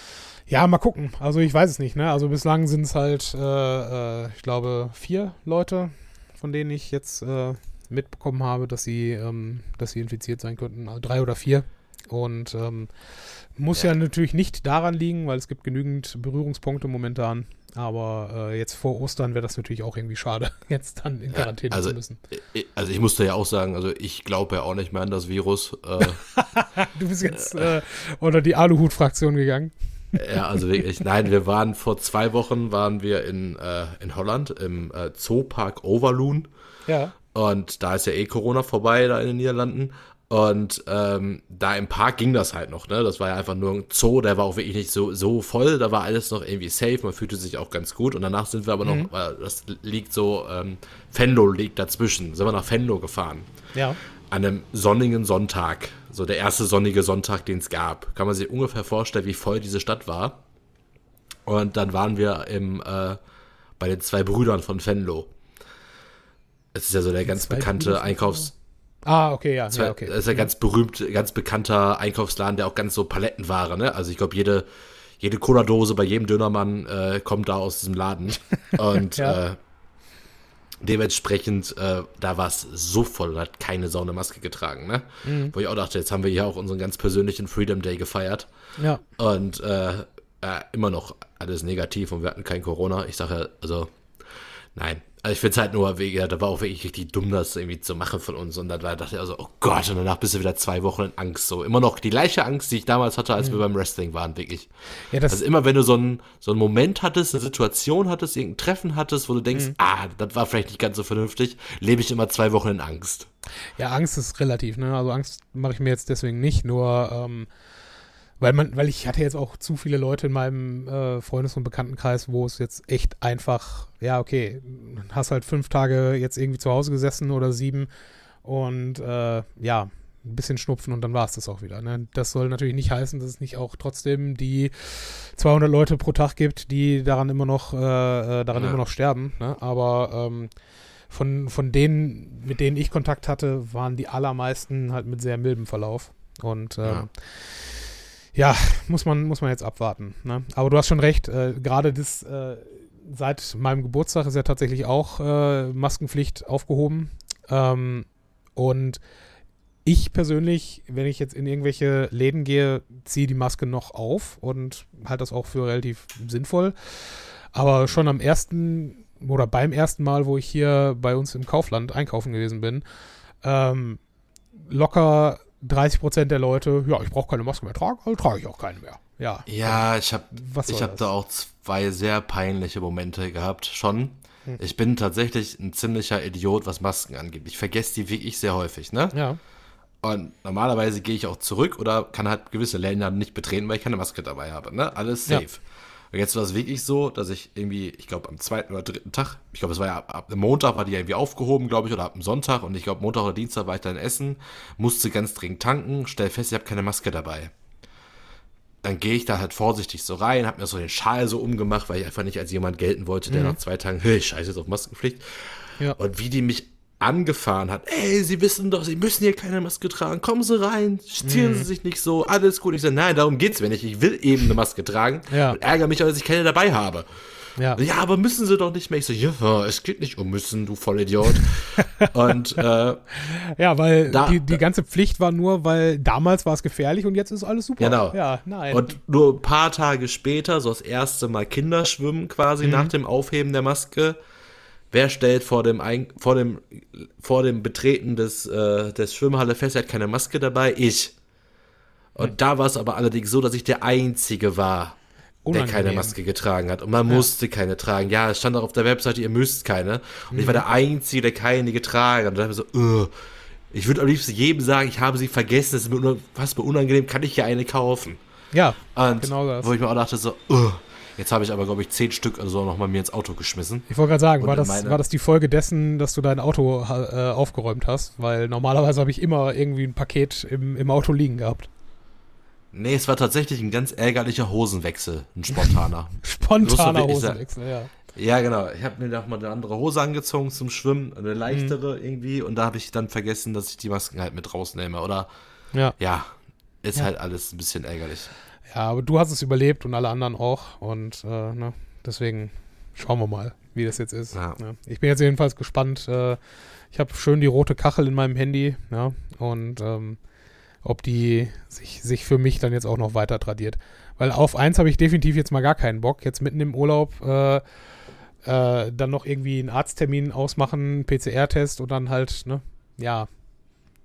Ja, mal gucken. Also ich weiß es nicht. Ne? Also bislang sind es halt, äh, äh, ich glaube, vier Leute, von denen ich jetzt äh, mitbekommen habe, dass sie, ähm, dass sie infiziert sein könnten. Also drei oder vier. Und ähm, muss ja. ja. natürlich nicht daran liegen, weil es gibt genügend Berührungspunkte momentan. Aber äh, jetzt vor Ostern wäre das natürlich auch irgendwie schade, jetzt dann in Quarantäne ja, also, zu müssen. Also ich musste ja auch sagen, also ich glaube ja auch nicht mehr an das Virus. Äh, du bist jetzt äh, unter die Aluhut-Fraktion gegangen. Ja, also wirklich. Nein, wir waren vor zwei Wochen waren wir in, äh, in Holland im äh, Zoopark Overloon. Ja. Und da ist ja eh Corona vorbei, da in den Niederlanden. Und ähm, da im Park ging das halt noch, ne? Das war ja einfach nur ein Zoo, der war auch wirklich nicht so, so voll, da war alles noch irgendwie safe, man fühlte sich auch ganz gut. Und danach sind wir aber noch, mhm. weil das liegt so, ähm, Fenlo liegt dazwischen, sind wir nach Fenlo gefahren. Ja. An einem sonnigen Sonntag, so der erste sonnige Sonntag, den es gab. Kann man sich ungefähr vorstellen, wie voll diese Stadt war. Und dann waren wir im, äh, bei den zwei Brüdern von Fenlo. Es ist ja so der ganz bekannte Einkaufs- Ah, okay, ja. Das, ja, okay. das ist ja ganz berühmt, ganz bekannter Einkaufsladen, der auch ganz so Palettenware, ne? Also ich glaube, jede, jede Cola-Dose bei jedem Dönermann äh, kommt da aus diesem Laden. Und ja. äh, dementsprechend, äh, da war es so voll, hat keine Sau eine Maske getragen, ne? Mhm. Wo ich auch dachte, jetzt haben wir hier auch unseren ganz persönlichen Freedom Day gefeiert. Ja. Und äh, immer noch alles negativ und wir hatten kein Corona. Ich sage, also, nein, also ich finde es halt nur, ja, da war auch wirklich richtig dumm, das irgendwie zu machen von uns. Und dann dachte ich also, oh Gott, und danach bist du wieder zwei Wochen in Angst. So immer noch die gleiche Angst, die ich damals hatte, als mhm. wir beim Wrestling waren, wirklich. Ja, das also immer, wenn du so einen, so einen Moment hattest, eine Situation hattest, irgendein Treffen hattest, wo du denkst, mhm. ah, das war vielleicht nicht ganz so vernünftig, lebe ich immer zwei Wochen in Angst. Ja, Angst ist relativ, ne? Also Angst mache ich mir jetzt deswegen nicht, nur ähm, weil man, weil ich hatte jetzt auch zu viele Leute in meinem äh, Freundes- und Bekanntenkreis, wo es jetzt echt einfach, ja, okay, hast halt fünf Tage jetzt irgendwie zu Hause gesessen oder sieben und äh, ja, ein bisschen schnupfen und dann war es das auch wieder. Ne? Das soll natürlich nicht heißen, dass es nicht auch trotzdem die 200 Leute pro Tag gibt, die daran immer noch, äh, äh, daran ja. immer noch sterben. Ne? Aber ähm, von, von denen, mit denen ich Kontakt hatte, waren die allermeisten halt mit sehr mildem Verlauf. Und ähm, ja ja, muss man, muss man jetzt abwarten. Ne? Aber du hast schon recht, äh, gerade das, äh, seit meinem Geburtstag ist ja tatsächlich auch äh, Maskenpflicht aufgehoben. Ähm, und ich persönlich, wenn ich jetzt in irgendwelche Läden gehe, ziehe die Maske noch auf und halte das auch für relativ sinnvoll. Aber schon am ersten oder beim ersten Mal, wo ich hier bei uns im Kaufland einkaufen gewesen bin, ähm, locker 30 Prozent der Leute, ja, ich brauche keine Maske mehr tragen, also trage ich auch keine mehr. Ja, ja ich habe hab da auch zwei sehr peinliche Momente gehabt, schon. Hm. Ich bin tatsächlich ein ziemlicher Idiot, was Masken angeht. Ich vergesse die wirklich sehr häufig, ne? Ja. Und normalerweise gehe ich auch zurück oder kann halt gewisse Länder nicht betreten, weil ich keine Maske dabei habe, ne? Alles safe. Ja. Und jetzt war es wirklich so, dass ich irgendwie, ich glaube am zweiten oder dritten Tag, ich glaube es war ja ab, ab Montag war die ja irgendwie aufgehoben, glaube ich, oder ab dem Sonntag und ich glaube Montag oder Dienstag war ich dann essen, musste ganz dringend tanken, stell fest, ich habe keine Maske dabei. Dann gehe ich da halt vorsichtig so rein, habe mir so den Schal so umgemacht, weil ich einfach nicht als jemand gelten wollte, der mhm. nach zwei Tagen, hey, scheiße, jetzt auf Maskenpflicht. Ja. Und wie die mich angefahren hat, ey, Sie wissen doch, Sie müssen hier keine Maske tragen, kommen Sie rein, ziehen mm. Sie sich nicht so, alles gut. Ich sage, nein, darum geht's mir nicht, ich will eben eine Maske tragen ja. und ärgere mich, dass ich keine dabei habe. Ja. ja, aber müssen sie doch nicht mehr. Ich so, ja, es geht nicht um müssen, du Vollidiot. und äh, ja, weil da, die, die ganze Pflicht war nur, weil damals war es gefährlich und jetzt ist alles super. Genau. Ja, nein. Und nur ein paar Tage später, so das erste Mal Kinderschwimmen quasi mhm. nach dem Aufheben der Maske, Wer stellt vor dem, Ein vor dem, vor dem Betreten des, äh, des Schwimmhalle fest, er hat keine Maske dabei? Ich. Und hm. da war es aber allerdings so, dass ich der Einzige war, Unangenehm. der keine Maske getragen hat. Und man ja. musste keine tragen. Ja, es stand auch auf der Webseite, ihr müsst keine. Und mhm. ich war mhm. der Einzige, der keine getragen hat. Und da dachte ich so, uh, ich würde am liebsten jedem sagen, ich habe sie vergessen, das ist mir fast unangenehm, kann ich hier eine kaufen? Ja, und genau das. Wo ich mir auch dachte so, uh, Jetzt habe ich aber, glaube ich, zehn Stück oder so noch mal mir ins Auto geschmissen. Ich wollte gerade sagen, war das, war das die Folge dessen, dass du dein Auto äh, aufgeräumt hast? Weil normalerweise habe ich immer irgendwie ein Paket im, im Auto liegen gehabt. Nee, es war tatsächlich ein ganz ärgerlicher Hosenwechsel, ein spontaner. spontaner Hosenwechsel, ja. Ja, genau. Ich habe mir noch mal eine andere Hose angezogen zum Schwimmen, eine leichtere mhm. irgendwie. Und da habe ich dann vergessen, dass ich die Masken halt mit rausnehme. Oder ja, ja ist ja. halt alles ein bisschen ärgerlich. Ja, aber du hast es überlebt und alle anderen auch. Und äh, ne, deswegen schauen wir mal, wie das jetzt ist. Ja. Ja. Ich bin jetzt jedenfalls gespannt. Äh, ich habe schön die rote Kachel in meinem Handy, ja, und ähm, ob die sich, sich für mich dann jetzt auch noch weiter tradiert. Weil auf eins habe ich definitiv jetzt mal gar keinen Bock. Jetzt mitten im Urlaub äh, äh, dann noch irgendwie einen Arzttermin ausmachen, PCR-Test und dann halt, ne, ja,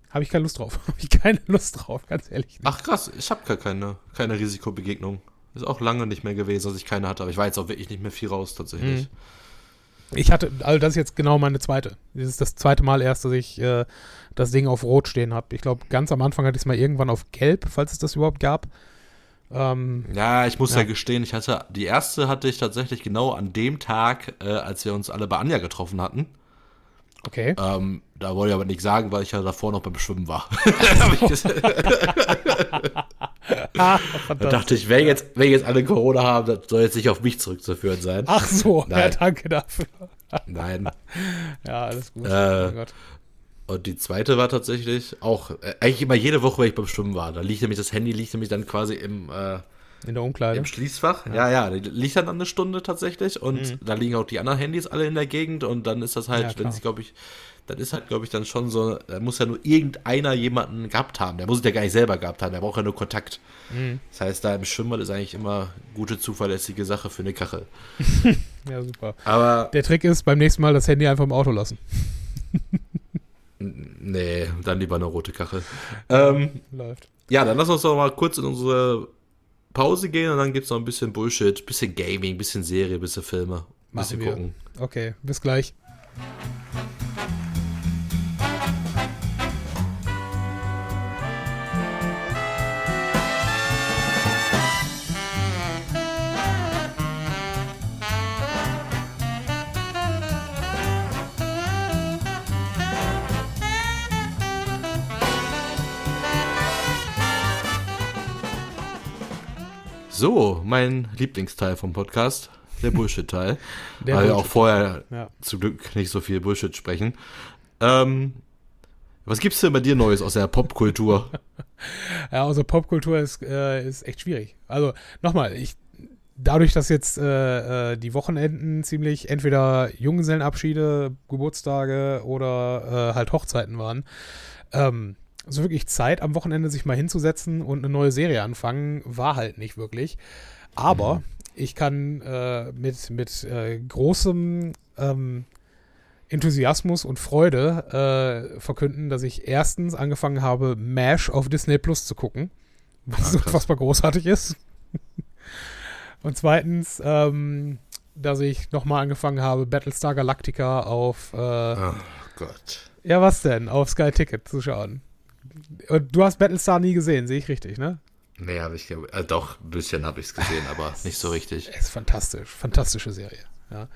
habe ich keine Lust drauf. habe ich keine Lust drauf, ganz ehrlich. Nicht. Ach krass, ich habe gar keine, keine Risikobegegnung. Ist auch lange nicht mehr gewesen, dass ich keine hatte, aber ich war jetzt auch wirklich nicht mehr viel raus tatsächlich. Mhm. Ich hatte, also das ist jetzt genau meine zweite. Das ist das zweite Mal erst, dass ich äh, das Ding auf Rot stehen habe. Ich glaube, ganz am Anfang hatte ich es mal irgendwann auf Gelb, falls es das überhaupt gab. Ähm, ja, ich muss ja. ja. gestehen, ich hatte, die erste hatte ich tatsächlich genau an dem Tag, äh, als wir uns alle bei Anja getroffen hatten. Okay. Ähm, da wollte ich aber nicht sagen, weil ich ja davor noch beim Schwimmen war. ah, da dachte ich, wenn jetzt, wenn jetzt alle Corona haben, das soll jetzt nicht auf mich zurückzuführen sein. Ach so, Nein. ja, danke dafür. Nein. Ja, alles gut. Äh, oh und die zweite war tatsächlich auch, äh, eigentlich immer jede Woche, wenn ich beim Schwimmen war. Da liegt nämlich das Handy, liegt nämlich dann quasi im, äh, in der Umkleide. Im Schließfach. Ja, ja, ja liegt dann eine Stunde tatsächlich. Und mhm. da liegen auch die anderen Handys alle in der Gegend. Und dann ist das halt, ja, wenn sie, glaube ich, dann ist halt, glaube ich, dann schon so, da muss ja nur irgendeiner jemanden gehabt haben. Der muss es ja gar nicht selber gehabt haben, der braucht ja nur Kontakt. Mhm. Das heißt, da im Schwimmbad ist eigentlich immer gute, zuverlässige Sache für eine Kachel. ja, super. Aber der Trick ist, beim nächsten Mal das Handy einfach im Auto lassen. nee, dann lieber eine rote Kachel. Ähm, Läuft. Ja, dann lass uns doch mal kurz in unsere Pause gehen und dann gibt es noch ein bisschen Bullshit, bisschen Gaming, bisschen Serie, bisschen Filme. Bisschen gucken. Okay, bis gleich. So, mein Lieblingsteil vom Podcast, der Bullshit-Teil. Weil Bullshit wir auch vorher ja. zum Glück nicht so viel Bullshit sprechen. Ähm, was gibt's denn bei dir Neues aus der Popkultur? ja, also Popkultur ist, äh, ist echt schwierig. Also nochmal, ich dadurch, dass jetzt äh, äh, die Wochenenden ziemlich entweder Junggesellenabschiede, Geburtstage oder äh, halt Hochzeiten waren, ähm, so wirklich Zeit am Wochenende sich mal hinzusetzen und eine neue Serie anfangen, war halt nicht wirklich. Aber mhm. ich kann äh, mit, mit äh, großem ähm, Enthusiasmus und Freude äh, verkünden, dass ich erstens angefangen habe, MASH auf Disney Plus zu gucken, was ah, unfassbar großartig ist. und zweitens, ähm, dass ich nochmal angefangen habe, Battlestar Galactica auf. Äh, oh Gott. Ja, was denn? Auf Sky Ticket zu schauen. Du hast Battlestar nie gesehen, sehe ich richtig, ne? Nee, habe ich, äh, doch, ein bisschen habe ich es gesehen, aber nicht so richtig. Es ist fantastisch, fantastische Serie, ja.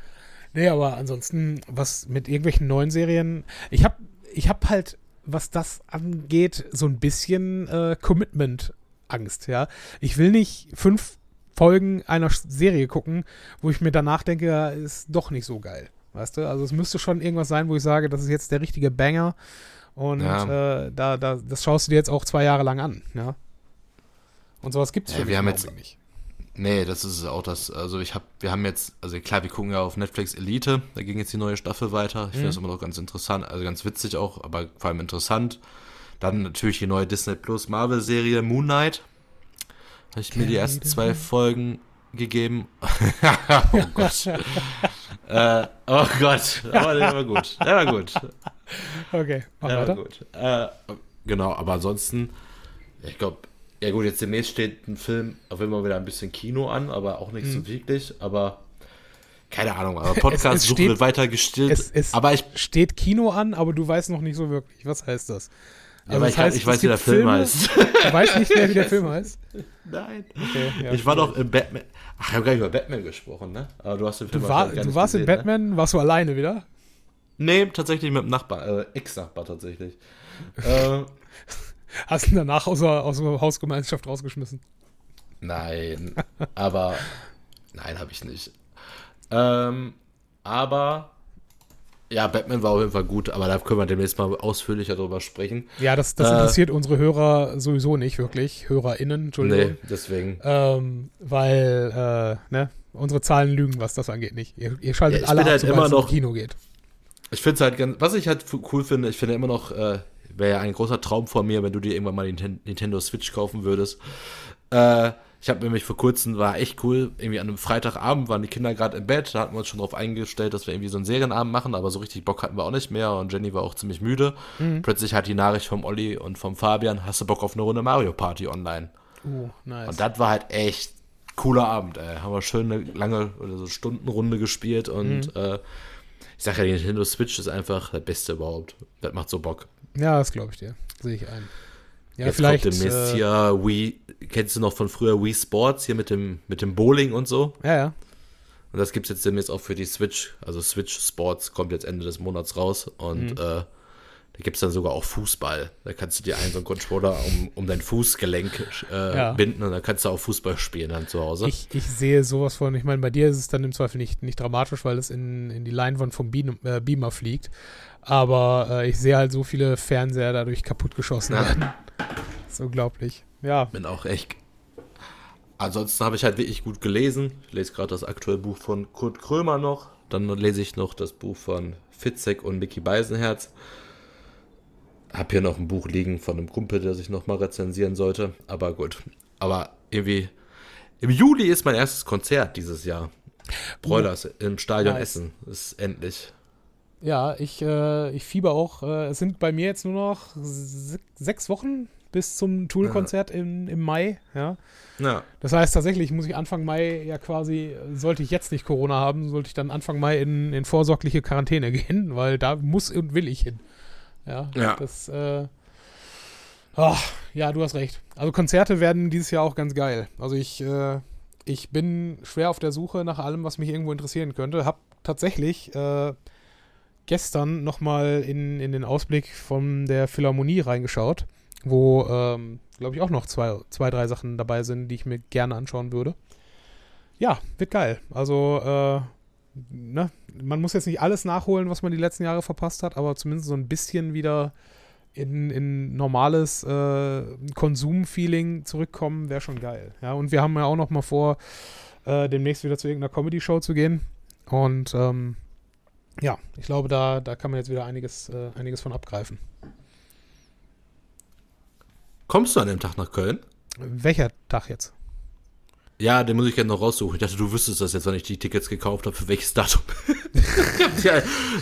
Nee, aber ansonsten, was mit irgendwelchen neuen Serien, ich habe ich hab halt, was das angeht, so ein bisschen äh, Commitment-Angst, ja. Ich will nicht fünf Folgen einer Serie gucken, wo ich mir danach denke, ist doch nicht so geil, weißt du? Also es müsste schon irgendwas sein, wo ich sage, das ist jetzt der richtige Banger und ja. äh, da, da, das schaust du dir jetzt auch zwei Jahre lang an, ja. Und sowas gibt es ja, wir haben jetzt nicht. Nee, das ist auch das. Also ich habe, wir haben jetzt, also klar, wir gucken ja auf Netflix Elite, da ging jetzt die neue Staffel weiter. Ich mhm. finde das immer noch ganz interessant, also ganz witzig auch, aber vor allem interessant. Dann natürlich die neue Disney Plus Marvel-Serie Moon Knight. Habe ich mir die ersten zwei Folgen gegeben. oh Gott. äh, oh Gott. Aber der war gut. Der war gut. Okay, mach weiter. Gut. Äh, genau, aber ansonsten, ich glaube, ja gut, jetzt demnächst steht ein Film auf immer wieder ein bisschen Kino an, aber auch nicht hm. so wirklich, aber keine Ahnung, aber Podcast suchen wird weiter gestillt. Es, es aber ich steht Kino an, aber du weißt noch nicht so wirklich. Was heißt das? Also ja, das ich, heißt, ich weiß, wie der Film Filme, heißt. Du weißt nicht mehr, wie der Film heißt? Nein. Okay, ja, ich war doch im Batman. Ach, ich habe gar nicht über Batman gesprochen, ne? Aber du hast den Film Du, war, du warst gesehen, in Batman, ne? warst du alleine wieder? Nee, tatsächlich mit dem Nachbar, äh, Ex-Nachbar tatsächlich. äh, Hast ihn danach aus der, aus der Hausgemeinschaft rausgeschmissen? Nein, aber nein, habe ich nicht. Ähm, aber ja, Batman war auf jeden Fall gut, aber da können wir demnächst mal ausführlicher drüber sprechen. Ja, das, das äh, interessiert unsere Hörer sowieso nicht wirklich, HörerInnen, Entschuldigung. Nee, deswegen. Ähm, weil, äh, ne, unsere Zahlen lügen, was das angeht, nicht. Ihr, ihr schaltet ja, alle ab, halt immer noch, Kino geht. Ich finde es halt ganz, was ich halt cool finde, ich finde immer noch, äh, wäre ja ein großer Traum von mir, wenn du dir irgendwann mal die Nintendo Switch kaufen würdest. Äh, ich habe nämlich vor kurzem, war echt cool, irgendwie an einem Freitagabend waren die Kinder gerade im Bett, da hatten wir uns schon darauf eingestellt, dass wir irgendwie so einen Serienabend machen, aber so richtig Bock hatten wir auch nicht mehr und Jenny war auch ziemlich müde. Mhm. Plötzlich hat die Nachricht vom Olli und vom Fabian, hast du Bock auf eine Runde Mario Party online? Uh, nice. Und das war halt echt cooler Abend, ey. Haben wir schön eine lange oder so Stundenrunde gespielt und mhm. äh, ich sag ja, die Nintendo Switch ist einfach der beste überhaupt. Das macht so Bock. Ja, das glaube ich dir. Sehe ich ein. Ja, Jetzt vielleicht. Kommt demnächst äh, hier Wii, kennst du noch von früher Wii Sports, hier mit dem, mit dem Bowling und so? Ja, ja. Und das gibt es jetzt demnächst auch für die Switch. Also Switch Sports kommt jetzt Ende des Monats raus und mhm. äh, da gibt es dann sogar auch Fußball. Da kannst du dir einen so einen Controller um, um dein Fußgelenk äh, ja. binden und dann kannst du auch Fußball spielen dann zu Hause. Ich, ich sehe sowas von, ich meine, bei dir ist es dann im Zweifel nicht, nicht dramatisch, weil es in, in die Leinwand vom Beam, äh, Beamer fliegt. Aber äh, ich sehe halt so viele Fernseher dadurch kaputtgeschossen werden. Das ist unglaublich. Ja. Bin auch echt. Ansonsten habe ich halt wirklich gut gelesen. Ich lese gerade das aktuelle Buch von Kurt Krömer noch. Dann lese ich noch das Buch von Fitzek und Mickey Beisenherz. Hab hier noch ein Buch liegen von einem Kumpel, der sich noch mal rezensieren sollte. Aber gut. Aber irgendwie. Im Juli ist mein erstes Konzert dieses Jahr. Broilers im Stadion nice. Essen. Ist endlich. Ja, ich, äh, ich fieber auch. Äh, es sind bei mir jetzt nur noch sechs Wochen bis zum Tool-Konzert ja. im, im Mai. Ja. ja. Das heißt, tatsächlich muss ich Anfang Mai ja quasi, sollte ich jetzt nicht Corona haben, sollte ich dann Anfang Mai in, in vorsorgliche Quarantäne gehen, weil da muss und will ich hin. Ja, ja. das, äh, oh, ja, du hast recht. Also Konzerte werden dieses Jahr auch ganz geil. Also ich, äh, ich bin schwer auf der Suche nach allem, was mich irgendwo interessieren könnte. Hab tatsächlich äh, gestern nochmal in, in den Ausblick von der Philharmonie reingeschaut, wo, ähm, glaube ich, auch noch zwei, zwei, drei Sachen dabei sind, die ich mir gerne anschauen würde. Ja, wird geil. Also, äh, ne, man muss jetzt nicht alles nachholen, was man die letzten Jahre verpasst hat, aber zumindest so ein bisschen wieder in, in normales äh, Konsumfeeling zurückkommen, wäre schon geil. Ja, und wir haben ja auch noch mal vor, äh, demnächst wieder zu irgendeiner Comedy-Show zu gehen. Und ähm, ja, ich glaube, da, da kann man jetzt wieder einiges, äh, einiges von abgreifen. Kommst du an dem Tag nach Köln? Welcher Tag jetzt? Ja, den muss ich gerne noch raussuchen. Ich dachte, du wüsstest das jetzt, wenn ich die Tickets gekauft habe, für welches Datum.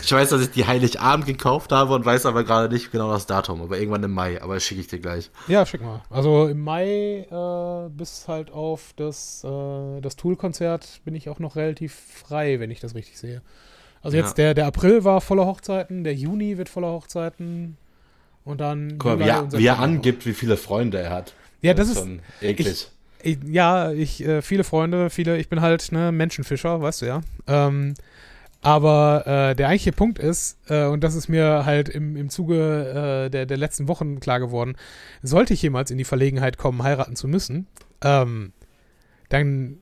ich weiß, dass ich die Heiligabend gekauft habe und weiß aber gerade nicht genau das Datum, aber irgendwann im Mai, aber das schicke ich dir gleich. Ja, schick mal. Also im Mai äh, bis halt auf das, äh, das Tool-Konzert bin ich auch noch relativ frei, wenn ich das richtig sehe. Also jetzt ja. der, der April war voller Hochzeiten, der Juni wird voller Hochzeiten und dann. Guck mal, wie, er, wie er angibt, wie viele Freunde er hat. Ja, das, das ist schon eklig. Ich, ich, ja, ich, äh, viele Freunde, viele, ich bin halt ne Menschenfischer, weißt du ja. Ähm, aber äh, der eigentliche Punkt ist, äh, und das ist mir halt im, im Zuge äh, der, der letzten Wochen klar geworden, sollte ich jemals in die Verlegenheit kommen, heiraten zu müssen, ähm, dann,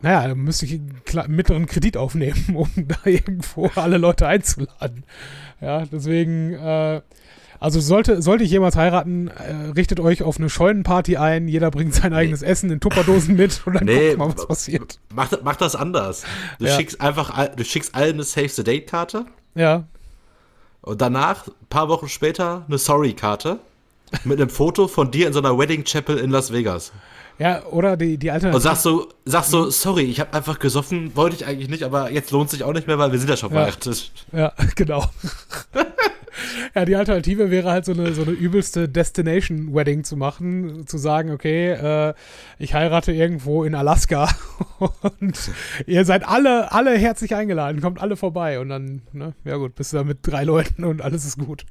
naja, dann müsste ich einen mittleren Kredit aufnehmen, um da irgendwo alle Leute einzuladen. Ja, deswegen, äh, also sollte, sollte ich jemals heiraten, äh, richtet euch auf eine Scheunenparty ein, jeder bringt sein eigenes nee. Essen in Tupperdosen mit und dann nee, guckt mal, was passiert. Mach, mach das anders. Du ja. schickst einfach, du schickst allen eine Save the Date-Karte. Ja. Und danach, ein paar Wochen später, eine Sorry-Karte mit einem Foto von dir in so einer Wedding Chapel in Las Vegas. Ja, oder die, die Alternative. Und sagst du, sagst du, sorry, ich habe einfach gesoffen, wollte ich eigentlich nicht, aber jetzt lohnt sich auch nicht mehr, weil wir sind ja schon verheiratet. Ja, ja genau. Ja, die Alternative wäre halt so eine, so eine übelste Destination-Wedding zu machen, zu sagen, okay, äh, ich heirate irgendwo in Alaska und ihr seid alle, alle herzlich eingeladen, kommt alle vorbei und dann, ne, ja gut, bist du da mit drei Leuten und alles ist gut.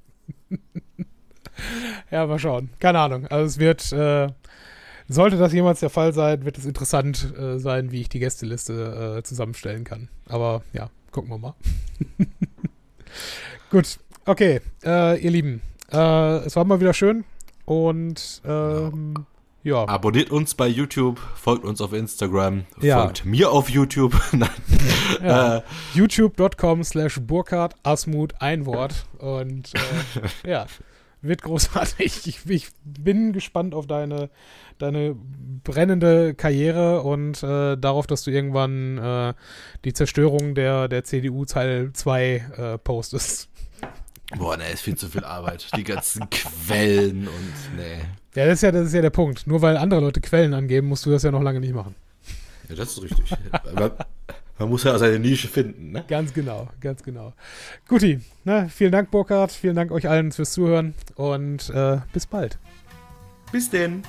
ja, mal schauen. Keine Ahnung. Also es wird, äh, sollte das jemals der Fall sein, wird es interessant äh, sein, wie ich die Gästeliste äh, zusammenstellen kann. Aber ja, gucken wir mal. Gut, Okay, äh, ihr Lieben, äh, es war mal wieder schön und ähm, ja. Abonniert uns bei YouTube, folgt uns auf Instagram, ja. folgt mir auf YouTube. ja. äh, YouTube.com slash Burkhard Asmut, ein Wort. Und äh, ja, wird großartig. Ich, ich, bin gespannt auf deine, deine brennende Karriere und äh, darauf, dass du irgendwann äh, die Zerstörung der, der CDU Teil 2 äh, postest. Boah, ne, ist viel zu viel Arbeit. Die ganzen Quellen und ne. Ja, das ist ja, das ist ja der Punkt. Nur weil andere Leute Quellen angeben, musst du das ja noch lange nicht machen. Ja, das ist richtig. man, man, muss ja seine Nische finden, ne? Ganz genau, ganz genau. Guti, ne, vielen Dank, Burkhard. Vielen Dank euch allen fürs Zuhören und äh, bis bald. Bis denn.